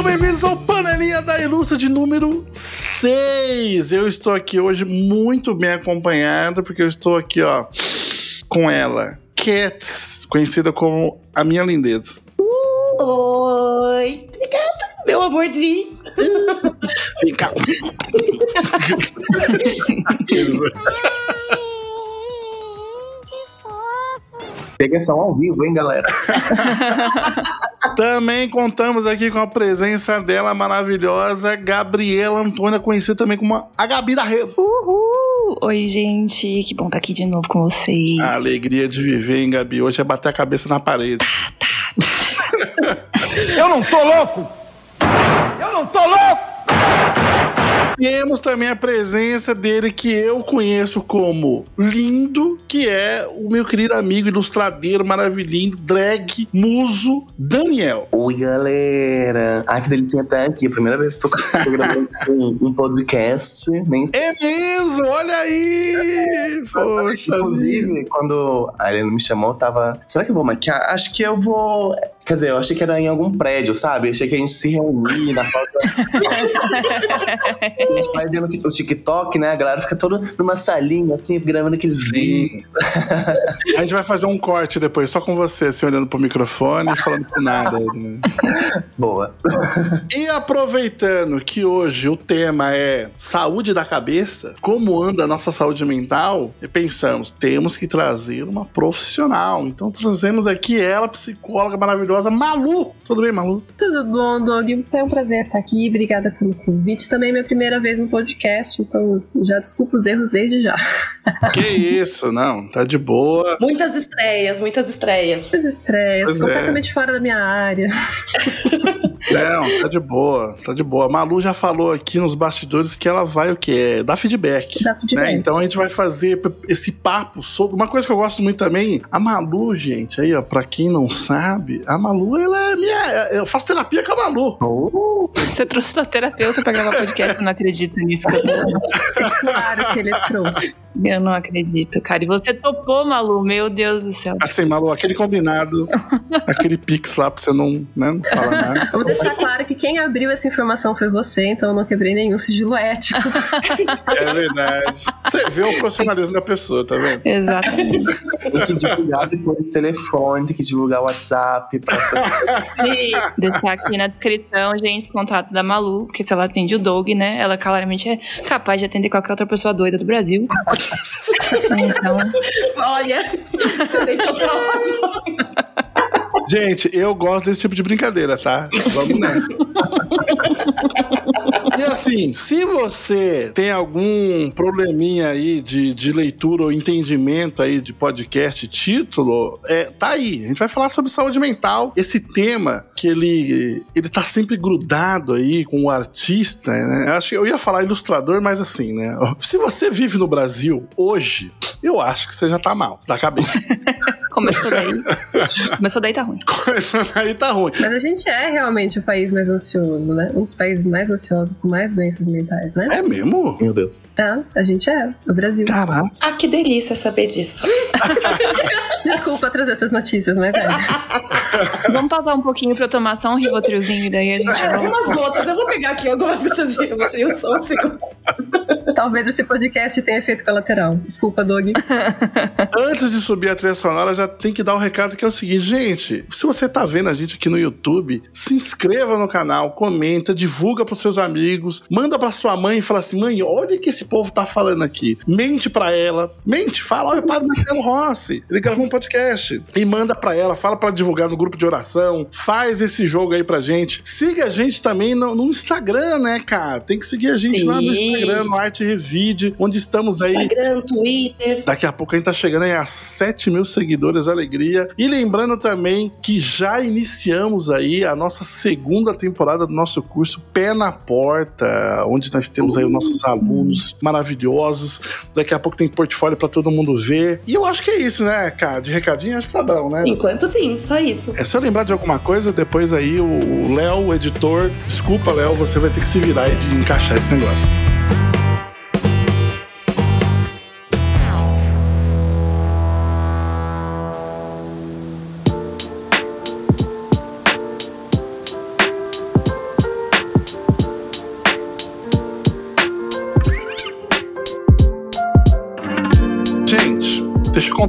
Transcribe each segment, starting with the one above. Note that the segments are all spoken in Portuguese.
Sejam bem-vindos ao Panelinha da Ilustra de número 6. Eu estou aqui hoje muito bem acompanhado, porque eu estou aqui, ó, com ela, Cat, conhecida como a minha lindeza. Oi, obrigada, meu amorzinho. Vem cá. Pegação ao vivo, hein, galera? Também contamos aqui com a presença dela maravilhosa, Gabriela Antônia, conhecida também como a Gabi da Rede. Uhul! Oi, gente. Que bom estar aqui de novo com vocês. A alegria de viver, hein, Gabi? Hoje é bater a cabeça na parede. Eu não tô louco! Eu não tô louco! Temos também a presença dele que eu conheço como lindo, que é o meu querido amigo ilustradeiro maravilhoso, drag, muso, Daniel. Oi, galera. Ai, que delícia estar aqui. Primeira vez que tô gravando um, um podcast. Nem. É mesmo, olha aí! Poxa, Inclusive, quando a Helena me chamou, eu tava. Será que eu vou maquiar? Acho que eu vou. Quer dizer, eu achei que era em algum prédio, sabe? Achei que a gente se reunia na falta. a gente vai vendo o TikTok, né? A galera fica toda numa salinha, assim, gravando aqueles vídeos. a gente vai fazer um corte depois, só com você, assim, olhando pro microfone e falando com nada. né? Boa. E aproveitando que hoje o tema é saúde da cabeça, como anda a nossa saúde mental, e pensamos, temos que trazer uma profissional. Então trazemos aqui ela, psicóloga maravilhosa, Malu. Tudo bem, Malu? Tudo bom, Dog? É um prazer estar aqui. Obrigada pelo convite. Também é minha primeira vez no podcast, então já desculpa os erros desde já. Que isso, não, tá de boa. Muitas estreias, muitas estreias. Muitas estreias, Pois é. completamente fora da minha área. Não, tá de boa, tá de boa. A Malu já falou aqui nos bastidores que ela vai o quê? Dar feedback. Dá feedback. né? Então a gente vai fazer esse papo sobre uma coisa que eu gosto muito também. A Malu, gente, aí ó, pra quem não sabe, a Malu, ela é minha. Eu faço terapia com a Malu. Oh, Você trouxe sua terapeuta pra gravar podcast, eu não acredito nisso que eu tô. É claro que ele trouxe. Eu não acredito, cara. E você topou, Malu? Meu Deus do céu. Assim, Malu, aquele combinado, aquele pix lá pra você não, né, não falar nada. Vamos deixar claro que quem abriu essa informação foi você, então eu não quebrei nenhum sigilo ético. É verdade. Você vê o profissionalismo da pessoa, tá vendo? Exatamente. tem que divulgar depois o telefone, tem que divulgar o WhatsApp pessoas. Sim. Deixar aqui na descrição, gente, os contatos da Malu, porque se ela atende o Doug, né? Ela claramente é capaz de atender qualquer outra pessoa doida do Brasil. Então, Olha, você tem razão. Gente, eu gosto desse tipo de brincadeira, tá? Vamos nessa. E assim, se você tem algum probleminha aí de, de leitura ou entendimento aí de podcast título, é, tá aí. A gente vai falar sobre saúde mental. Esse tema que ele, ele tá sempre grudado aí com o artista, né? Eu acho que eu ia falar ilustrador, mas assim, né? Se você vive no Brasil hoje, eu acho que você já tá mal da cabeça. começou daí. Começou daí tá ruim. Começando aí tá ruim. Mas a gente é realmente o país mais ansioso, né? Um dos países mais ansiosos com mais doenças mentais, né? É mesmo? Meu Deus. É, a gente é. O Brasil. Caraca. Ah, que delícia saber disso. Desculpa trazer essas notícias, mas é. Vamos pausar um pouquinho pra eu tomar só um rivotrilzinho e daí a gente É. Algumas gotas, eu vou pegar aqui algumas gotas de Rivotril, só um segundo. Talvez esse podcast tenha efeito colateral. Desculpa, Doug. Antes de subir a trilha sonora, já tem que dar o um recado que é o seguinte, gente. Se você tá vendo a gente aqui no YouTube, se inscreva no canal, comenta, divulga pros seus amigos, manda pra sua mãe e fala assim: mãe, olha o que esse povo tá falando aqui. Mente pra ela, mente, fala, olha o padre Marcelo Rossi, ele gravou um podcast. E manda pra ela, fala pra divulgar no grupo de oração, faz esse jogo aí pra gente. Siga a gente também no, no Instagram, né, cara? Tem que seguir a gente Sim. lá no Instagram, no Arte Revide, onde estamos aí Instagram, Twitter. Daqui a pouco a gente tá chegando aí a 7 mil seguidores, alegria. E lembrando também que já iniciamos aí a nossa segunda temporada do nosso curso Pé na Porta, onde nós temos aí os nossos alunos maravilhosos. Daqui a pouco tem portfólio pra todo mundo ver. E eu acho que é isso, né, cara? De recadinho, acho que tá bom, né? Enquanto sim, só isso. É só lembrar de alguma coisa, depois aí o Léo, o editor, desculpa, Léo, você vai ter que se virar e encaixar esse negócio.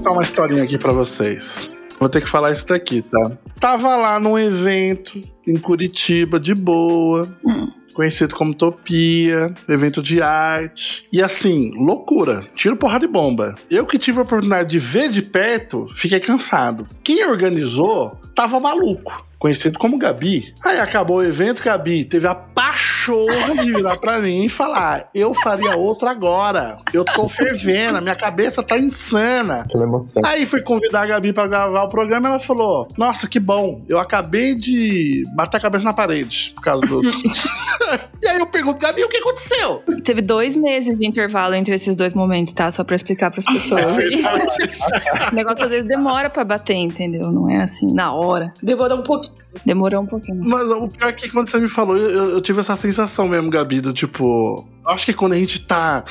Contar uma historinha aqui pra vocês. Vou ter que falar isso daqui, tá? Tava lá num evento em Curitiba, de boa. Hum. Conhecido como Topia, evento de arte. E assim, loucura. Tiro, porrada e bomba. Eu que tive a oportunidade de ver de perto, fiquei cansado. Quem organizou tava maluco. Conhecido como Gabi. Aí acabou o evento, Gabi teve a pachorra de virar pra mim e falar: Eu faria outro agora. Eu tô fervendo, a minha cabeça tá insana. Aquela emoção. Aí fui convidar a Gabi pra gravar o programa ela falou: Nossa, que bom, eu acabei de bater a cabeça na parede por causa do. e aí eu pergunto, Gabi, o que aconteceu? Teve dois meses de intervalo entre esses dois momentos, tá? Só pra explicar pras pessoas. o negócio às vezes demora pra bater, entendeu? Não é assim, na hora. Demorou um pouquinho. Demorou um pouquinho. Mas o pior é que quando você me falou, eu, eu tive essa sensação mesmo, Gabi, do tipo. Acho que quando a gente tá.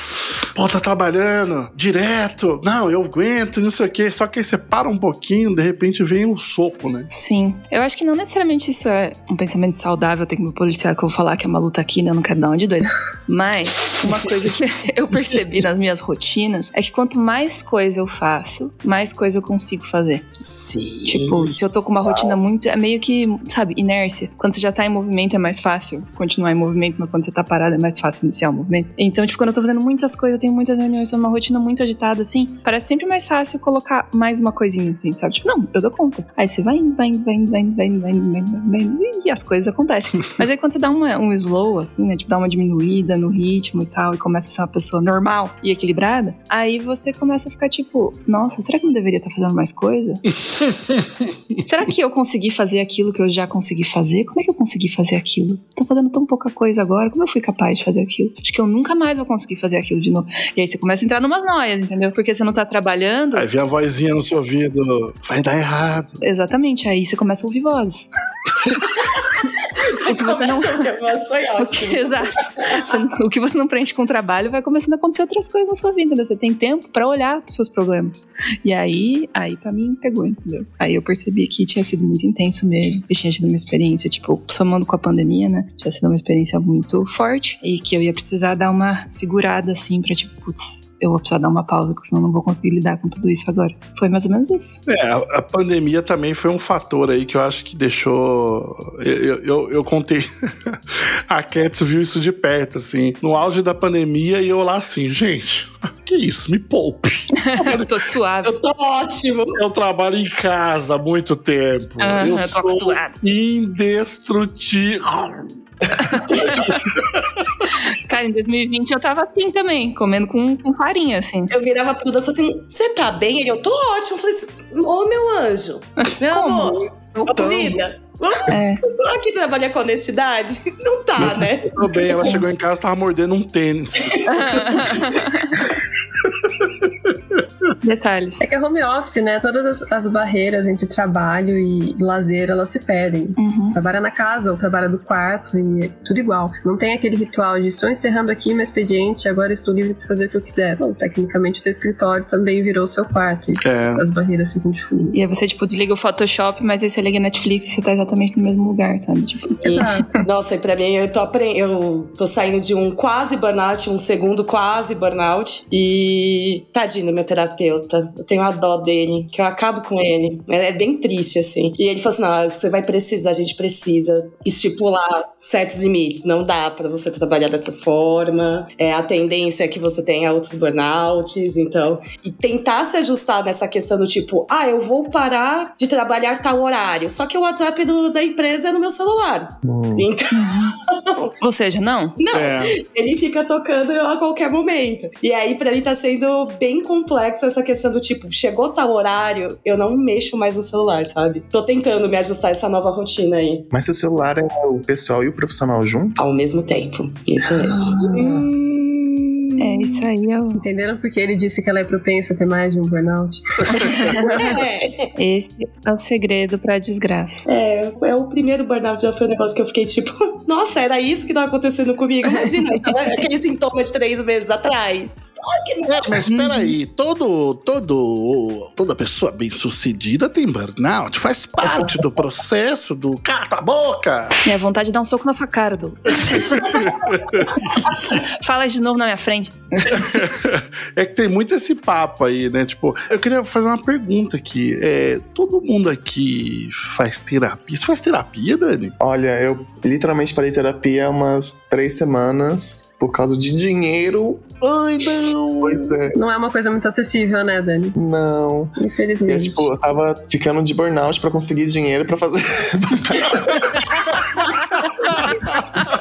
Pô, tá trabalhando direto. Não, eu aguento, não sei o quê. Só que aí você para um pouquinho, de repente vem um soco, né? Sim. Eu acho que não necessariamente isso é um pensamento saudável, tem que me policiar que eu vou falar que é uma luta aqui, né? Eu não quero dar uma de doido. Mas uma coisa que eu percebi nas minhas rotinas é que quanto mais coisa eu faço, mais coisa eu consigo fazer. Sim. Tipo, se eu tô com uma rotina muito. É meio que, sabe, inércia. Quando você já tá em movimento é mais fácil continuar em movimento, mas quando você tá parado é mais fácil iniciar o movimento. Então, tipo, quando eu tô fazendo muitas coisas, eu tenho muitas reuniões, tô numa rotina muito agitada, assim, parece sempre mais fácil colocar mais uma coisinha, assim, sabe? Tipo, não, eu dou conta. Aí você vai vai vai vai vai vai vai vai e as coisas acontecem. mas aí quando você dá uma, um slow, assim, né, tipo, dá uma diminuída no ritmo e tal, e começa a ser uma pessoa normal e equilibrada, aí você começa a ficar tipo, nossa, será que eu não deveria estar tá fazendo mais coisa? será que eu consegui fazer aquilo que eu já consegui fazer? Como é que eu consegui fazer aquilo? Tô fazendo tão pouca coisa agora, como eu fui capaz de fazer aquilo? Acho que eu nunca mais vou conseguir fazer aquilo de novo. E aí você começa a entrar numas noias, entendeu? Porque você não tá trabalhando. Aí vem a vozinha no seu ouvido: Vai dar errado. Exatamente, aí você começa a ouvir vozes. o que você não. O que, exato. O que você não preenche com trabalho vai começando a acontecer outras coisas na sua vida, entendeu? Você tem tempo pra olhar pros seus problemas. E aí, aí para mim pegou, entendeu? Aí eu percebi que tinha sido muito intenso mesmo. E tinha sido uma experiência, tipo, somando com a pandemia, né? Tinha sido uma experiência muito forte e que eu ia precisar dar uma segurada assim pra tipo, putz, eu vou precisar dar uma pausa, porque senão eu não vou conseguir lidar com tudo isso agora. Foi mais ou menos isso. É, a, a pandemia também foi um fator aí que eu acho que deixou. Eu, eu, eu- eu contei. a Cats viu isso de perto, assim. No auge da pandemia, e eu lá assim, gente, que isso? Me poupe. eu tô suave. Eu tô ótimo. Eu trabalho em casa há muito tempo. Aham, eu eu tô sou indestrutível. Cara, em 2020 eu tava assim também, comendo com, com farinha, assim. Eu virava pro Duda e falei assim: você tá bem? Ele, eu tô ótimo. Eu falei assim: ô meu anjo, meu Como? amor, ô vida. Vamos É. aqui trabalhar com honestidade? Não tá, né? Tudo bem, ela chegou em casa e tava mordendo um tênis. Detalhes. É que é home office, né? Todas as, as barreiras entre trabalho e lazer, elas se perdem. Uhum. Trabalha na casa ou trabalha do quarto e é tudo igual. Não tem aquele ritual de estou encerrando aqui meu expediente, agora estou livre para fazer o que eu quiser. Não, tecnicamente o seu escritório também virou o seu quarto. E É. as barreiras ficam difíceis. E aí você, tipo, desliga o Photoshop, mas aí você liga a Netflix e você tá exatamente no mesmo lugar, sabe? Tipo, Exato. Nossa, e pra mim, eu tô, apre- eu tô saindo de um quase burnout, um segundo quase burnout. E tadinho meu terapeuta. Eu tenho a dó dele, que eu acabo com ele. É, é bem triste, assim. E ele falou assim: não, você vai precisar, a gente precisa estipular certos limites. Não dá pra você trabalhar dessa forma. É, a tendência é que você tenha outros burnouts, então. E tentar se ajustar nessa questão do tipo, ah, eu vou parar de trabalhar tal horário. Só que o WhatsApp do- da empresa é no meu celular. Hum. Então, ou seja, não. não, É. ele fica tocando a qualquer momento. E aí, pra mim, tá sendo bem complexo essa questão do tipo, chegou tal horário, eu não mexo mais no celular, sabe? Tô tentando me ajustar a essa nova rotina aí. Mas seu celular é o pessoal e o profissional junto? Ao mesmo tempo. Isso mesmo. É, isso aí é o... Entenderam porque ele disse que ela é propensa a ter mais de um burnout? É, Esse é o segredo pra desgraça. é, é o primeiro burnout já foi um negócio que eu fiquei tipo, nossa, era isso que tava acontecendo comigo. Imagina, aquele sintoma de três meses atrás. É, mas peraí, todo, todo, toda pessoa bem sucedida tem burnout, faz parte do processo do cata a boca. É vontade de dar um soco na sua cara, Du. Fala de novo na minha frente. É que tem muito esse papo aí, né? Tipo, eu queria fazer uma pergunta aqui. É, todo mundo aqui faz terapia? Você faz terapia, Dani? Olha, eu literalmente parei terapia há umas três semanas por causa de dinheiro. Ai, não! Pois é. Não é uma coisa muito acessível, né, Dani? Não. E, Infelizmente. tipo, eu tava ficando de burnout pra conseguir dinheiro pra fazer.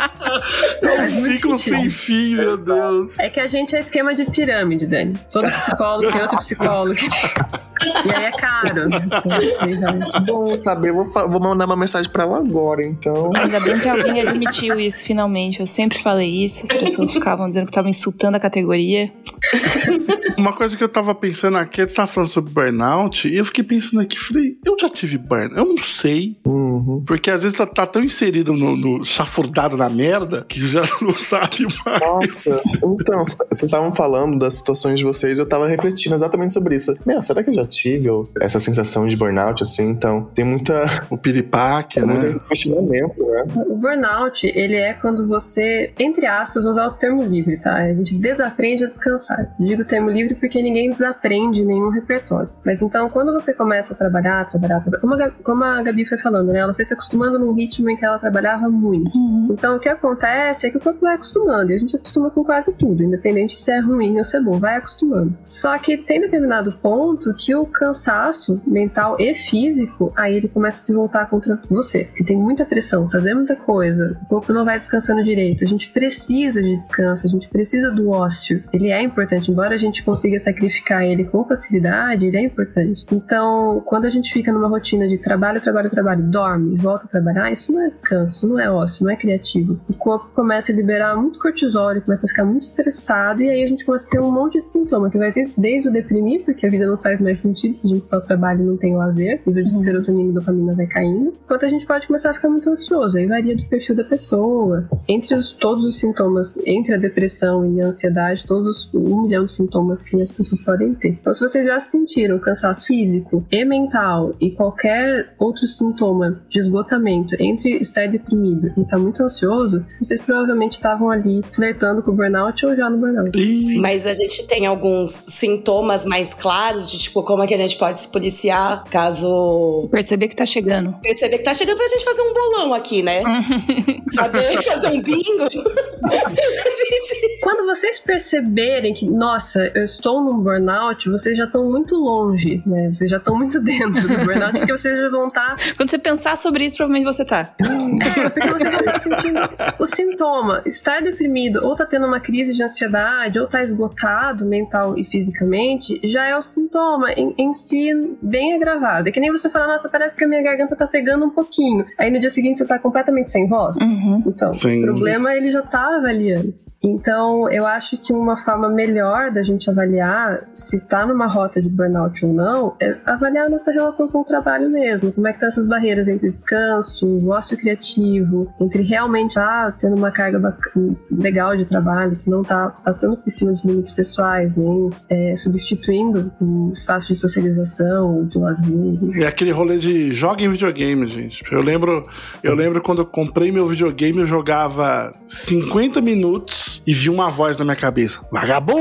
É um Faz muito ciclo sentido. sem fim, meu Deus. É que a gente é esquema de pirâmide, Dani. Todo psicólogo tem outro psicólogo. E aí é caro. Bom saber, vou, vou mandar uma mensagem pra ela agora, então. Ainda bem que alguém admitiu isso finalmente. Eu sempre falei isso, as pessoas ficavam dizendo que estavam insultando a categoria. Uma coisa que eu tava pensando aqui, você tava falando sobre burnout, e eu fiquei pensando aqui, falei, eu já tive burnout? Eu não sei. Uhum. Porque às vezes tá, tá tão inserido no, no chafurdado na merda que já não sabe mais. Nossa, então, vocês estavam falando das situações de vocês, eu tava refletindo exatamente sobre isso. Meu, será que eu já tive essa sensação de burnout, assim? Então, tem muita, O piripaque, muito né? esse questionamento, né? O burnout, ele é quando você, entre aspas, vou usar o termo livre, tá? A gente desaprende a descansar. Digo termo livre porque ninguém desaprende nenhum repertório. Mas então, quando você começa a trabalhar, trabalhar, trabalhar como a, Gabi- como a Gabi foi falando, né? Ela foi se acostumando num ritmo em que ela trabalhava muito. Então, o que acontece é que o corpo vai acostumando, e a gente acostuma com quase tudo, independente se é ruim ou se é bom, vai acostumando. Só que tem determinado ponto que o cansaço mental e físico, aí ele começa a se voltar contra você, porque tem muita pressão, fazer muita coisa, o corpo não vai descansando direito, a gente precisa de descanso, a gente precisa do ócio, ele é importante, embora a gente consiga sacrificar ele com facilidade, ele é importante. Então, quando a gente fica numa rotina de trabalho, trabalho, trabalho, dorme, volta a trabalhar, isso não é descanso, isso não é ócio, não é criativo. O corpo começa a liberar muito cortisol, ele começa a ficar muito estressado, e aí a gente começa a ter um monte de sintoma, que vai ter desde o deprimir, porque a vida não faz mais sentido se a gente só trabalha e não tem lazer, o nível de serotonina e dopamina vai caindo, enquanto a gente pode começar a ficar muito ansioso, aí varia do perfil da pessoa. Entre os- todos os sintomas, entre a depressão e a ansiedade, todos os um milhão de sintomas que as pessoas podem ter. Então, se vocês já sentiram cansaço físico e mental e qualquer outro sintoma de esgotamento entre estar deprimido e estar muito ansioso, vocês provavelmente estavam ali flertando com o burnout ou já no burnout. Mas a gente tem alguns sintomas mais claros de tipo como é que a gente pode se policiar caso Perceber que tá chegando. perceber que tá chegando pra gente fazer um bolão aqui, né? Saber fazer um bingo. gente Quando vocês perceberem que, nossa, eu estou num burnout, vocês já estão muito longe, né? Vocês já estão muito dentro do burnout, porque vocês já vão estar Quando você pensar sobre isso, provavelmente você tá. É, porque você já tá sentindo o sintoma. Estar deprimido, ou tá tendo uma crise de ansiedade, ou tá esgotado mental e fisicamente, já é o sintoma em, em si bem agravado. É que nem você falar, nossa, parece que a minha garganta tá pegando um pouquinho. Aí no dia seguinte você tá completamente sem voz. Uhum. Então, Sim. o problema ele já estava ali antes. Então, eu acho que uma forma melhor da gente avaliar se tá numa rota de burnout ou não é avaliar a nossa relação com o trabalho mesmo. Como é que estão essas barreiras entre descanso, o ócio criativo, entre realmente tá tendo uma carga legal de trabalho, que não tá passando por cima dos limites pessoais, nem é, substituindo um espaço de socialização, de lazer. É aquele rolê de joga em videogame, gente. Eu lembro, eu lembro quando eu comprei meu videogame, eu jogava 50 minutos e vi uma voz na minha cabeça: Vagabundo!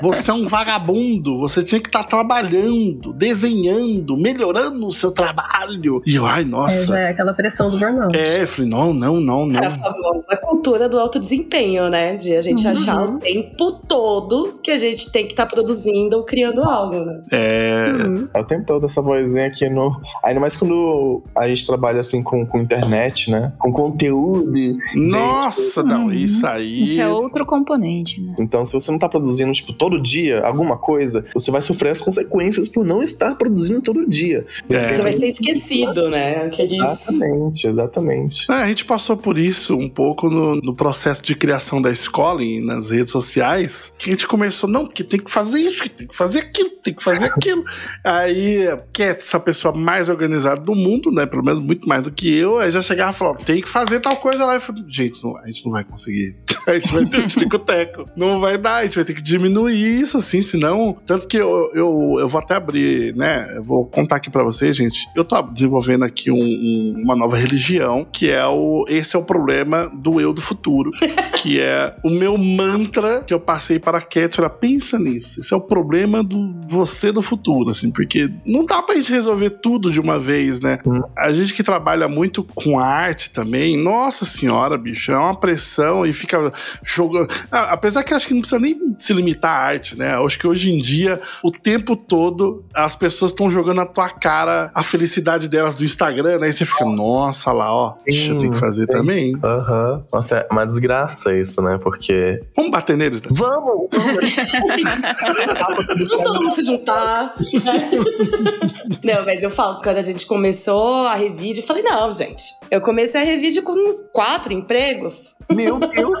Você é um vagabundo. Você tinha que estar trabalhando, desenhando, melhorando o seu trabalho. E eu, ai, É, nossa. é aquela pressão do burnout. É, eu falei: não, não, não, não. É a famosa cultura do alto desempenho, né? De a gente achar o tempo todo que a gente tem que estar produzindo ou criando algo, né? É. Uhum. É o tempo todo essa vozinha aqui no. Ainda mais quando a gente trabalha assim com, com internet, né? Com conteúdo. Nossa, não, isso aí. Isso é outro componente, né? Então, se você não tá produzindo, tipo, todo dia alguma coisa, você vai sofrer as consequências por não estar produzindo todo dia. É. Você vai ser esquecido, né? Aqueles... Exatamente, exatamente. É, a gente passou por isso um pouco no, no processo de criação da escola e nas redes sociais. Que a gente começou, não, porque tem que fazer isso, que tem que fazer aquilo, tem que fazer aquilo. aí, que é essa pessoa mais organizada do mundo, né? Pelo menos muito mais do que eu, aí já chegava e falava, tem que fazer tal coisa lá. Eu falei, gente, não- a gente não vai conseguir. a gente vai ter um tico-teco. Não vai dar, a gente vai ter que diminuir isso, assim, senão. Tanto que eu, eu, eu vou até abrir, né? Eu vou contar aqui pra vocês, gente. Eu tô desenvolvendo aqui um- um- uma nova religião, que é o. Esse é o problema do eu do futuro. que é o meu mantra que eu passei para a Kétura. Pensa nisso. Esse é o problema do você do futuro, assim, porque não dá pra gente resolver tudo de uma vez, né? Hum. A gente que trabalha muito com arte também, nossa senhora, bicho, é uma pressão e fica jogando. Ah, apesar que acho que não precisa nem se limitar à arte, né? Acho que hoje em dia, o tempo todo, as pessoas estão jogando na tua cara a felicidade delas do Instagram, né? E você fica, nossa lá, ó, bicho, eu tenho que fazer sim. também. Aham. Nossa, é uma desgraça isso, né? Porque. Vamos bater neles, né? Vamos! Vamos todo mundo se juntar. não, mas eu falo, quando a gente começou a Revide, eu falei, não, gente. Eu comecei a Revide com quatro empregos. Meu Deus!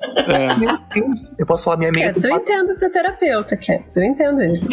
É. Meu Deus! Eu posso falar minha amiga. Cats, eu entendo o seu terapeuta, Cats. Eu entendo ele.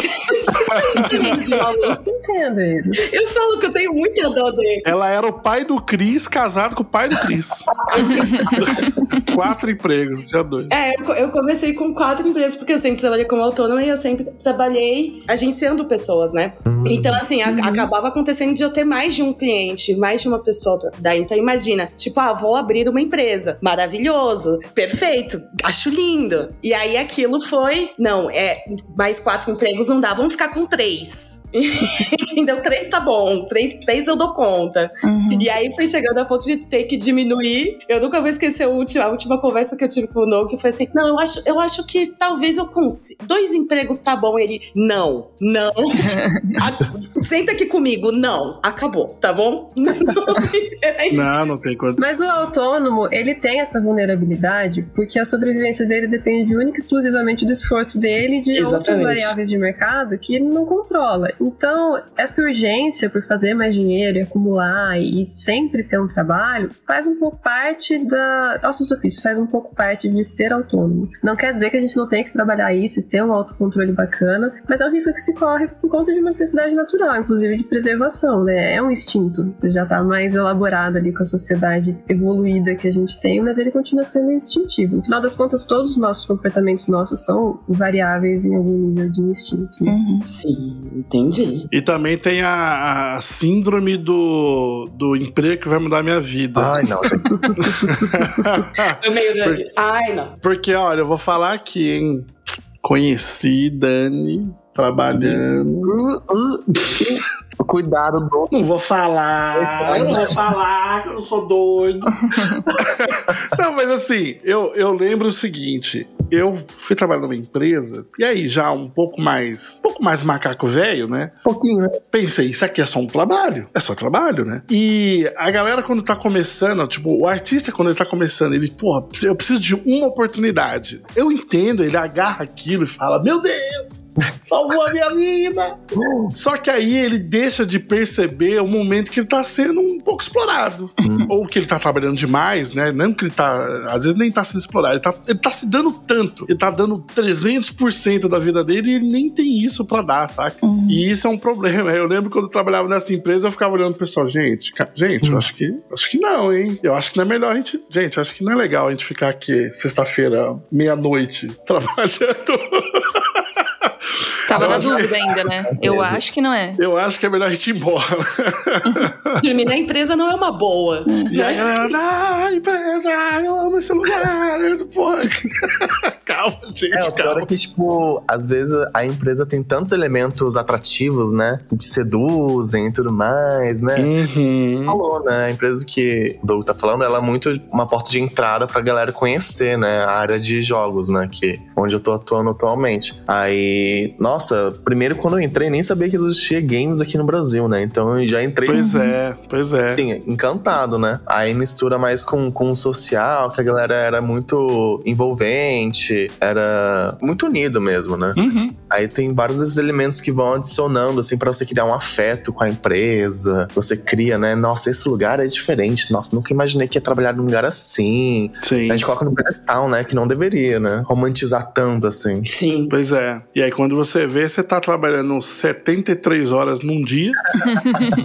Eu entendo ele. Eu falo que eu tenho muita dó dele. Ela era o pai do Cris, casado com o pai do Cris. Quatro empregos, tinha dois. É, eu, co- eu comecei com quatro empresas, porque eu sempre trabalhei como autônoma e eu sempre trabalhei agenciando pessoas, né? Então, assim, a- acabava acontecendo de eu ter mais de um cliente, mais de uma pessoa pra dar. Então, imagina, tipo, ah, vou abrir uma empresa. Maravilhoso, perfeito, acho lindo. E aí aquilo foi, não, é, mais quatro empregos não dá, vamos ficar com três. Entendeu? Três tá bom, três, três eu dou conta. Uhum. E aí foi chegando a ponto de ter que diminuir. Eu nunca vou esquecer a última, a última conversa que eu tive com o No, que foi assim: não, eu acho, eu acho que talvez eu consiga. Dois empregos tá bom. Ele, não, não. A- senta aqui comigo, não. Acabou, tá bom? Não. Não, não tem condição. Mas o autônomo, ele tem essa vulnerabilidade porque a sobrevivência dele depende única e exclusivamente do esforço dele e de outras Exatamente. variáveis de mercado que ele não controla. Então, essa urgência por fazer mais dinheiro e acumular e sempre ter um trabalho faz um pouco parte da. Nosso ofício faz um pouco parte de ser autônomo. Não quer dizer que a gente não tenha que trabalhar isso e ter um autocontrole bacana, mas é um risco que se corre por conta de uma necessidade natural, inclusive de preservação, né? É um instinto. Você já tá mais elaborado ali com a sociedade evoluída que a gente tem, mas ele continua sendo instintivo. No final das contas, todos os nossos comportamentos nossos são variáveis em algum nível de instinto. né? Uhum. Sim, entendi. E também tem a, a síndrome do, do emprego que vai mudar a minha vida. Ai, não. Eu meio. Ai, não. Porque, olha, eu vou falar aqui, hein? Conheci Dani trabalhando. Uh, uh, uh. Cuidado do. Não vou falar, eu não vou falar, que eu sou doido. não, mas assim, eu, eu lembro o seguinte: eu fui trabalhar numa empresa, e aí já um pouco mais. Um pouco mais macaco velho, né? Um pouquinho, né? Pensei, isso aqui é só um trabalho. É só trabalho, né? E a galera, quando tá começando, tipo, o artista, quando ele tá começando, ele, porra, eu preciso de uma oportunidade. Eu entendo, ele agarra aquilo e fala: Meu Deus! Salvou a minha vida! Só que aí ele deixa de perceber o momento que ele tá sendo um pouco explorado. Ou que ele tá trabalhando demais, né? Não que ele tá. Às vezes nem tá sendo explorado. Ele tá, ele tá se dando tanto. Ele tá dando 300% da vida dele e ele nem tem isso pra dar, saca? Uhum. E isso é um problema. Eu lembro quando eu trabalhava nessa empresa, eu ficava olhando pro pessoal, gente, gente, eu acho que acho que não, hein? Eu acho que não é melhor a gente. Gente, eu acho que não é legal a gente ficar aqui sexta-feira, meia-noite, trabalhando. Tava Eu na dúvida ainda, né? Eu acho que não é. Eu acho que é melhor a gente ir embora. Dormir na empresa não é uma boa. E aí a galera, ah, empresa, eu amo esse lugar. Eu, Porra. calma, gente, É, calma. é que, tipo, às vezes a empresa tem tantos elementos atrativos, né? Que te seduzem e tudo mais, né? Uhum. Falou, né? A empresa que o Doug tá falando, ela é muito uma porta de entrada pra galera conhecer, né? A área de jogos, né? Que, onde eu tô atuando atualmente. Aí, nossa, primeiro quando eu entrei, nem sabia que existia games aqui no Brasil, né? Então eu já entrei Pois é, pois é. Encantado, né? Aí mistura mais com, com o social, que a galera era muito envolvente, era muito unido mesmo, né? Uhum. Aí tem vários desses elementos que vão adicionando, assim, pra você criar um afeto com a empresa. Você cria, né? Nossa, esse lugar é diferente. Nossa, nunca imaginei que ia trabalhar num lugar assim. Sim. A gente coloca no pedestal, né? Que não deveria, né? Romantizar tanto assim. Sim. Pois é. E aí, quando você vê, você tá trabalhando 73 horas num dia.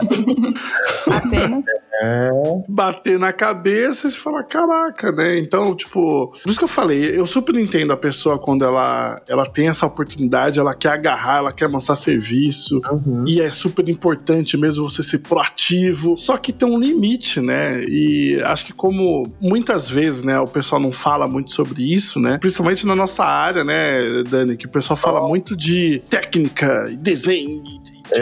Apenas. É. bater na cabeça e você fala, caraca, né? Então, tipo, por isso que eu falei, eu super entendo a pessoa quando ela, ela tem essa oportunidade, ela quer agarrar, ela quer mostrar serviço. Uhum. E é super importante mesmo você ser proativo. Só que tem um limite, né? E acho que como muitas vezes, né, o pessoal não fala muito sobre isso, né? Principalmente na nossa área, né, Dani, que o pessoal fala muito de técnica, e desenho,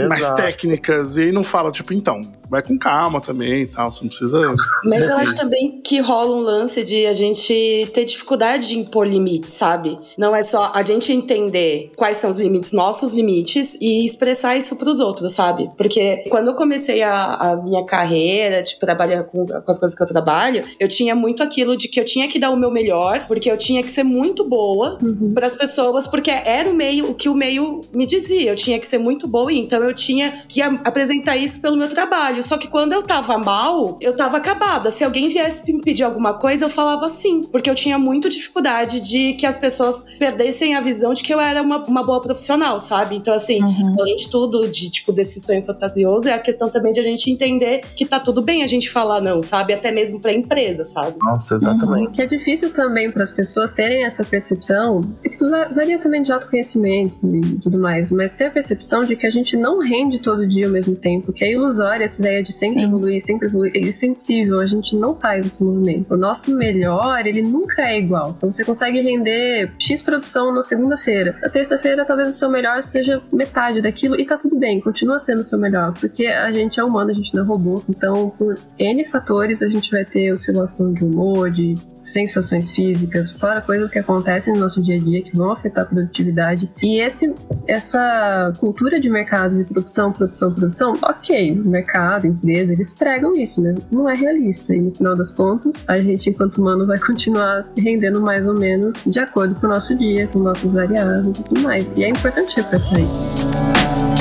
mais técnicas, e aí não fala, tipo, então, vai com calma também e tal, você não precisa. Mas eu acho também que rola um lance de a gente ter dificuldade de impor limites, sabe? Não é só a gente entender quais são os limites, nossos limites, e expressar isso pros outros, sabe? Porque quando eu comecei a, a minha carreira, tipo, trabalhando com, com as coisas que eu trabalho, eu tinha muito aquilo de que eu tinha que dar o meu melhor, porque eu tinha que ser muito boa Uhum. para as pessoas, porque era o meio, o que o meio me dizia. Eu tinha que ser muito boa, então eu tinha que apresentar isso pelo meu trabalho. Só que quando eu tava mal, eu tava acabada. Se alguém viesse me pedir alguma coisa, eu falava sim, porque eu tinha muito dificuldade de que as pessoas perdessem a visão de que eu era uma, uma boa profissional, sabe? Então, assim, Uhum. além de tudo, de tipo, desse sonho fantasioso, é a questão também de a gente entender que tá tudo bem a gente falar não, sabe? Até mesmo pra empresa, sabe? Nossa, exatamente. Que é difícil também para as pessoas terem essa percepção, que varia também de autoconhecimento e tudo mais, mas ter a percepção de que a gente não rende todo dia ao mesmo tempo, que é ilusória essa ideia de sempre Sim. evoluir, sempre evoluir. Isso é impossível, a gente não faz esse movimento. O nosso melhor, ele nunca é igual. Então você consegue render X produção na segunda-feira. Na terça-feira, talvez o seu melhor seja metade daquilo e tá tudo bem, continua sendo o seu melhor, porque a gente é humano, a gente não é robô. Então, por N fatores, a gente vai ter oscilação de humor, de sensações físicas, fora coisas que acontecem no nosso dia a dia que vão afetar a produtividade. E esse, essa cultura de mercado de produção, produção, produção, ok, mercado, empresa, eles pregam isso, mas não é realista. E no final das contas, a gente, enquanto humano, vai continuar rendendo mais ou menos de acordo com o nosso dia, com nossas variáveis e tudo mais. E é importante repassar isso.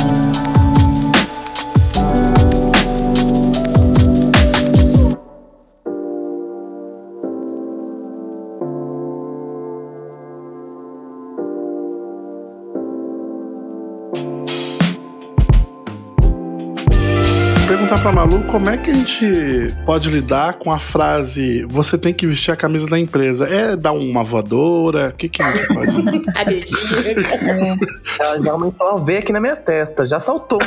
Perguntar pra Malu como é que a gente pode lidar com a frase você tem que vestir a camisa da empresa. É dar uma voadora? O que, que a gente pode. Ela já aumentou a veia aqui na minha testa, já saltou.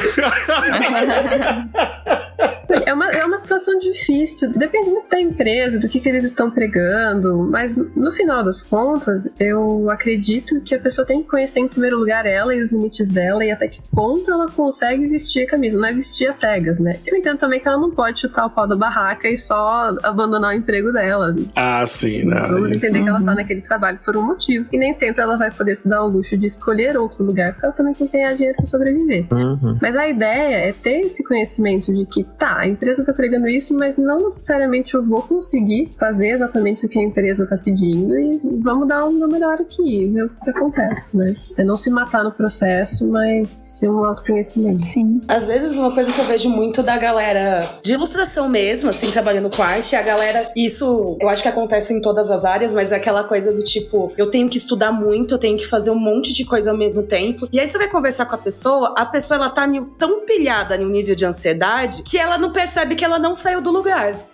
É uma, é uma situação difícil, depende muito da empresa, do que, que eles estão pregando, mas no final das contas, eu acredito que a pessoa tem que conhecer em primeiro lugar ela e os limites dela e até que ponto ela consegue vestir a camisa, não é vestir as cegas, né? Eu entendo também que ela não pode chutar o pau da barraca e só abandonar o emprego dela. ah, sim, né? Vamos entender que ela tá naquele trabalho por um motivo. E nem sempre ela vai poder se dar o luxo de escolher outro lugar, porque ela também tem que ganhar dinheiro pra sobreviver. Uhum. Mas a ideia é ter esse conhecimento de que, tá, a empresa tá pregando isso, mas não necessariamente eu vou conseguir fazer exatamente o que a empresa tá pedindo e vamos dar um melhor aqui, ver o que acontece, né? É não se matar no processo, mas ter um autoconhecimento. Sim. Às vezes, uma coisa que eu vejo muito da galera de ilustração mesmo, assim, trabalhando com arte, é a galera. Isso eu acho que acontece em todas as áreas, mas é aquela coisa do tipo, eu tenho que estudar muito, eu tenho que fazer um monte de coisa ao mesmo tempo. E aí você vai conversar com a pessoa, a pessoa ela tá tão pilhada no nível de ansiedade que ela não percebe que ela não saiu do lugar.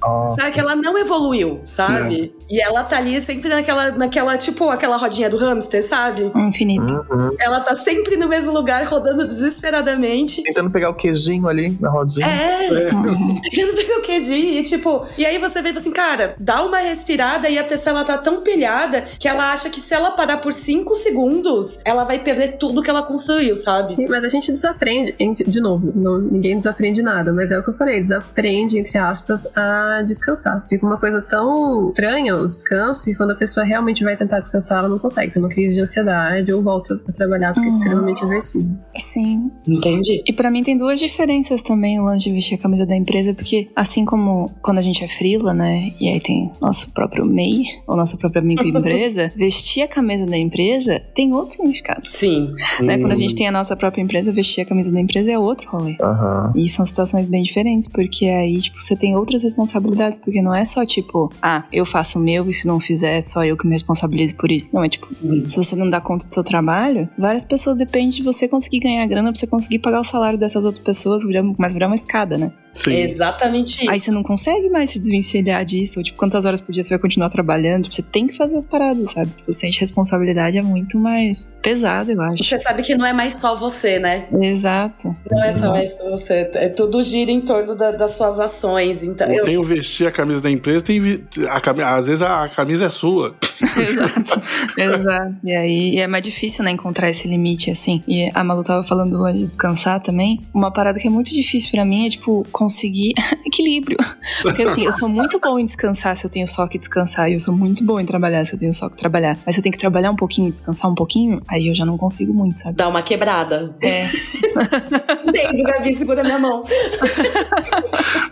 Nossa. Sabe? Que ela não evoluiu, sabe? E ela tá ali sempre naquela, naquela, tipo, aquela rodinha do hamster, sabe? Infinito. Uhum. Ela tá sempre no mesmo lugar, rodando desesperadamente. Tentando pegar o queijinho ali na rodinha. É, Uhum. tentando pegar o QG e tipo, e aí você vê assim, cara, dá uma respirada e a pessoa ela tá tão pilhada que ela acha que se ela parar por cinco segundos, ela vai perder tudo que ela construiu, sabe? Sim, mas a gente desaprende, de novo, não- ninguém desaprende nada, mas é o que eu falei, desaprende, entre aspas, a descansar. Fica uma coisa tão estranha o descanso e quando a pessoa realmente vai tentar descansar, ela não consegue, tem uma crise de ansiedade ou volta a trabalhar porque é Uhum. extremamente aversivo. Sim. Entendi. E pra mim tem duas diferenças também o lance de vestir a camisa da empresa, porque assim como quando a gente é frila, né, e aí tem nosso próprio MEI, ou nossa própria microempresa, vestir a camisa da empresa tem outro significado. Sim. Né? Quando a gente tem a nossa própria empresa, vestir a camisa da empresa é outro rolê. Aham. E são situações bem diferentes, porque aí, tipo, você tem outras responsabilidades, porque não é só tipo, ah, eu faço o meu e se não fizer, é só eu que me responsabilizo por isso. Não, é tipo, Uhum. se você não dá conta do seu trabalho, várias pessoas dependem de você conseguir ganhar grana pra você conseguir pagar o salário dessas outras pessoas, mas virar uma escada, né? Sim. Exatamente isso. Aí você não consegue mais se desvencilhar disso, ou tipo, quantas horas por dia você vai continuar trabalhando, tipo, você tem que fazer as paradas, sabe? Tipo, de responsabilidade é muito mais pesado, eu acho. Você sabe que não é mais só você, né? Exato. Não é só Exato. mais você. É, tudo gira em torno da- das suas ações. Então, eu, Tem o vestir a camisa da empresa, tem vi- a cami- às vezes a camisa é sua. Exato, exato. E aí e é mais difícil, né, encontrar esse limite, assim. E a Malu tava falando antes de descansar também. Uma parada que é muito difícil pra mim é, tipo, conseguir equilíbrio. Porque, assim, eu sou muito bom em descansar se eu tenho só que descansar. E eu sou muito bom em trabalhar se eu tenho só que trabalhar. Mas se eu tenho que trabalhar um pouquinho e descansar um pouquinho, aí eu já não consigo muito, sabe? Dá uma quebrada. É, Entendo, Gabi, segura minha mão.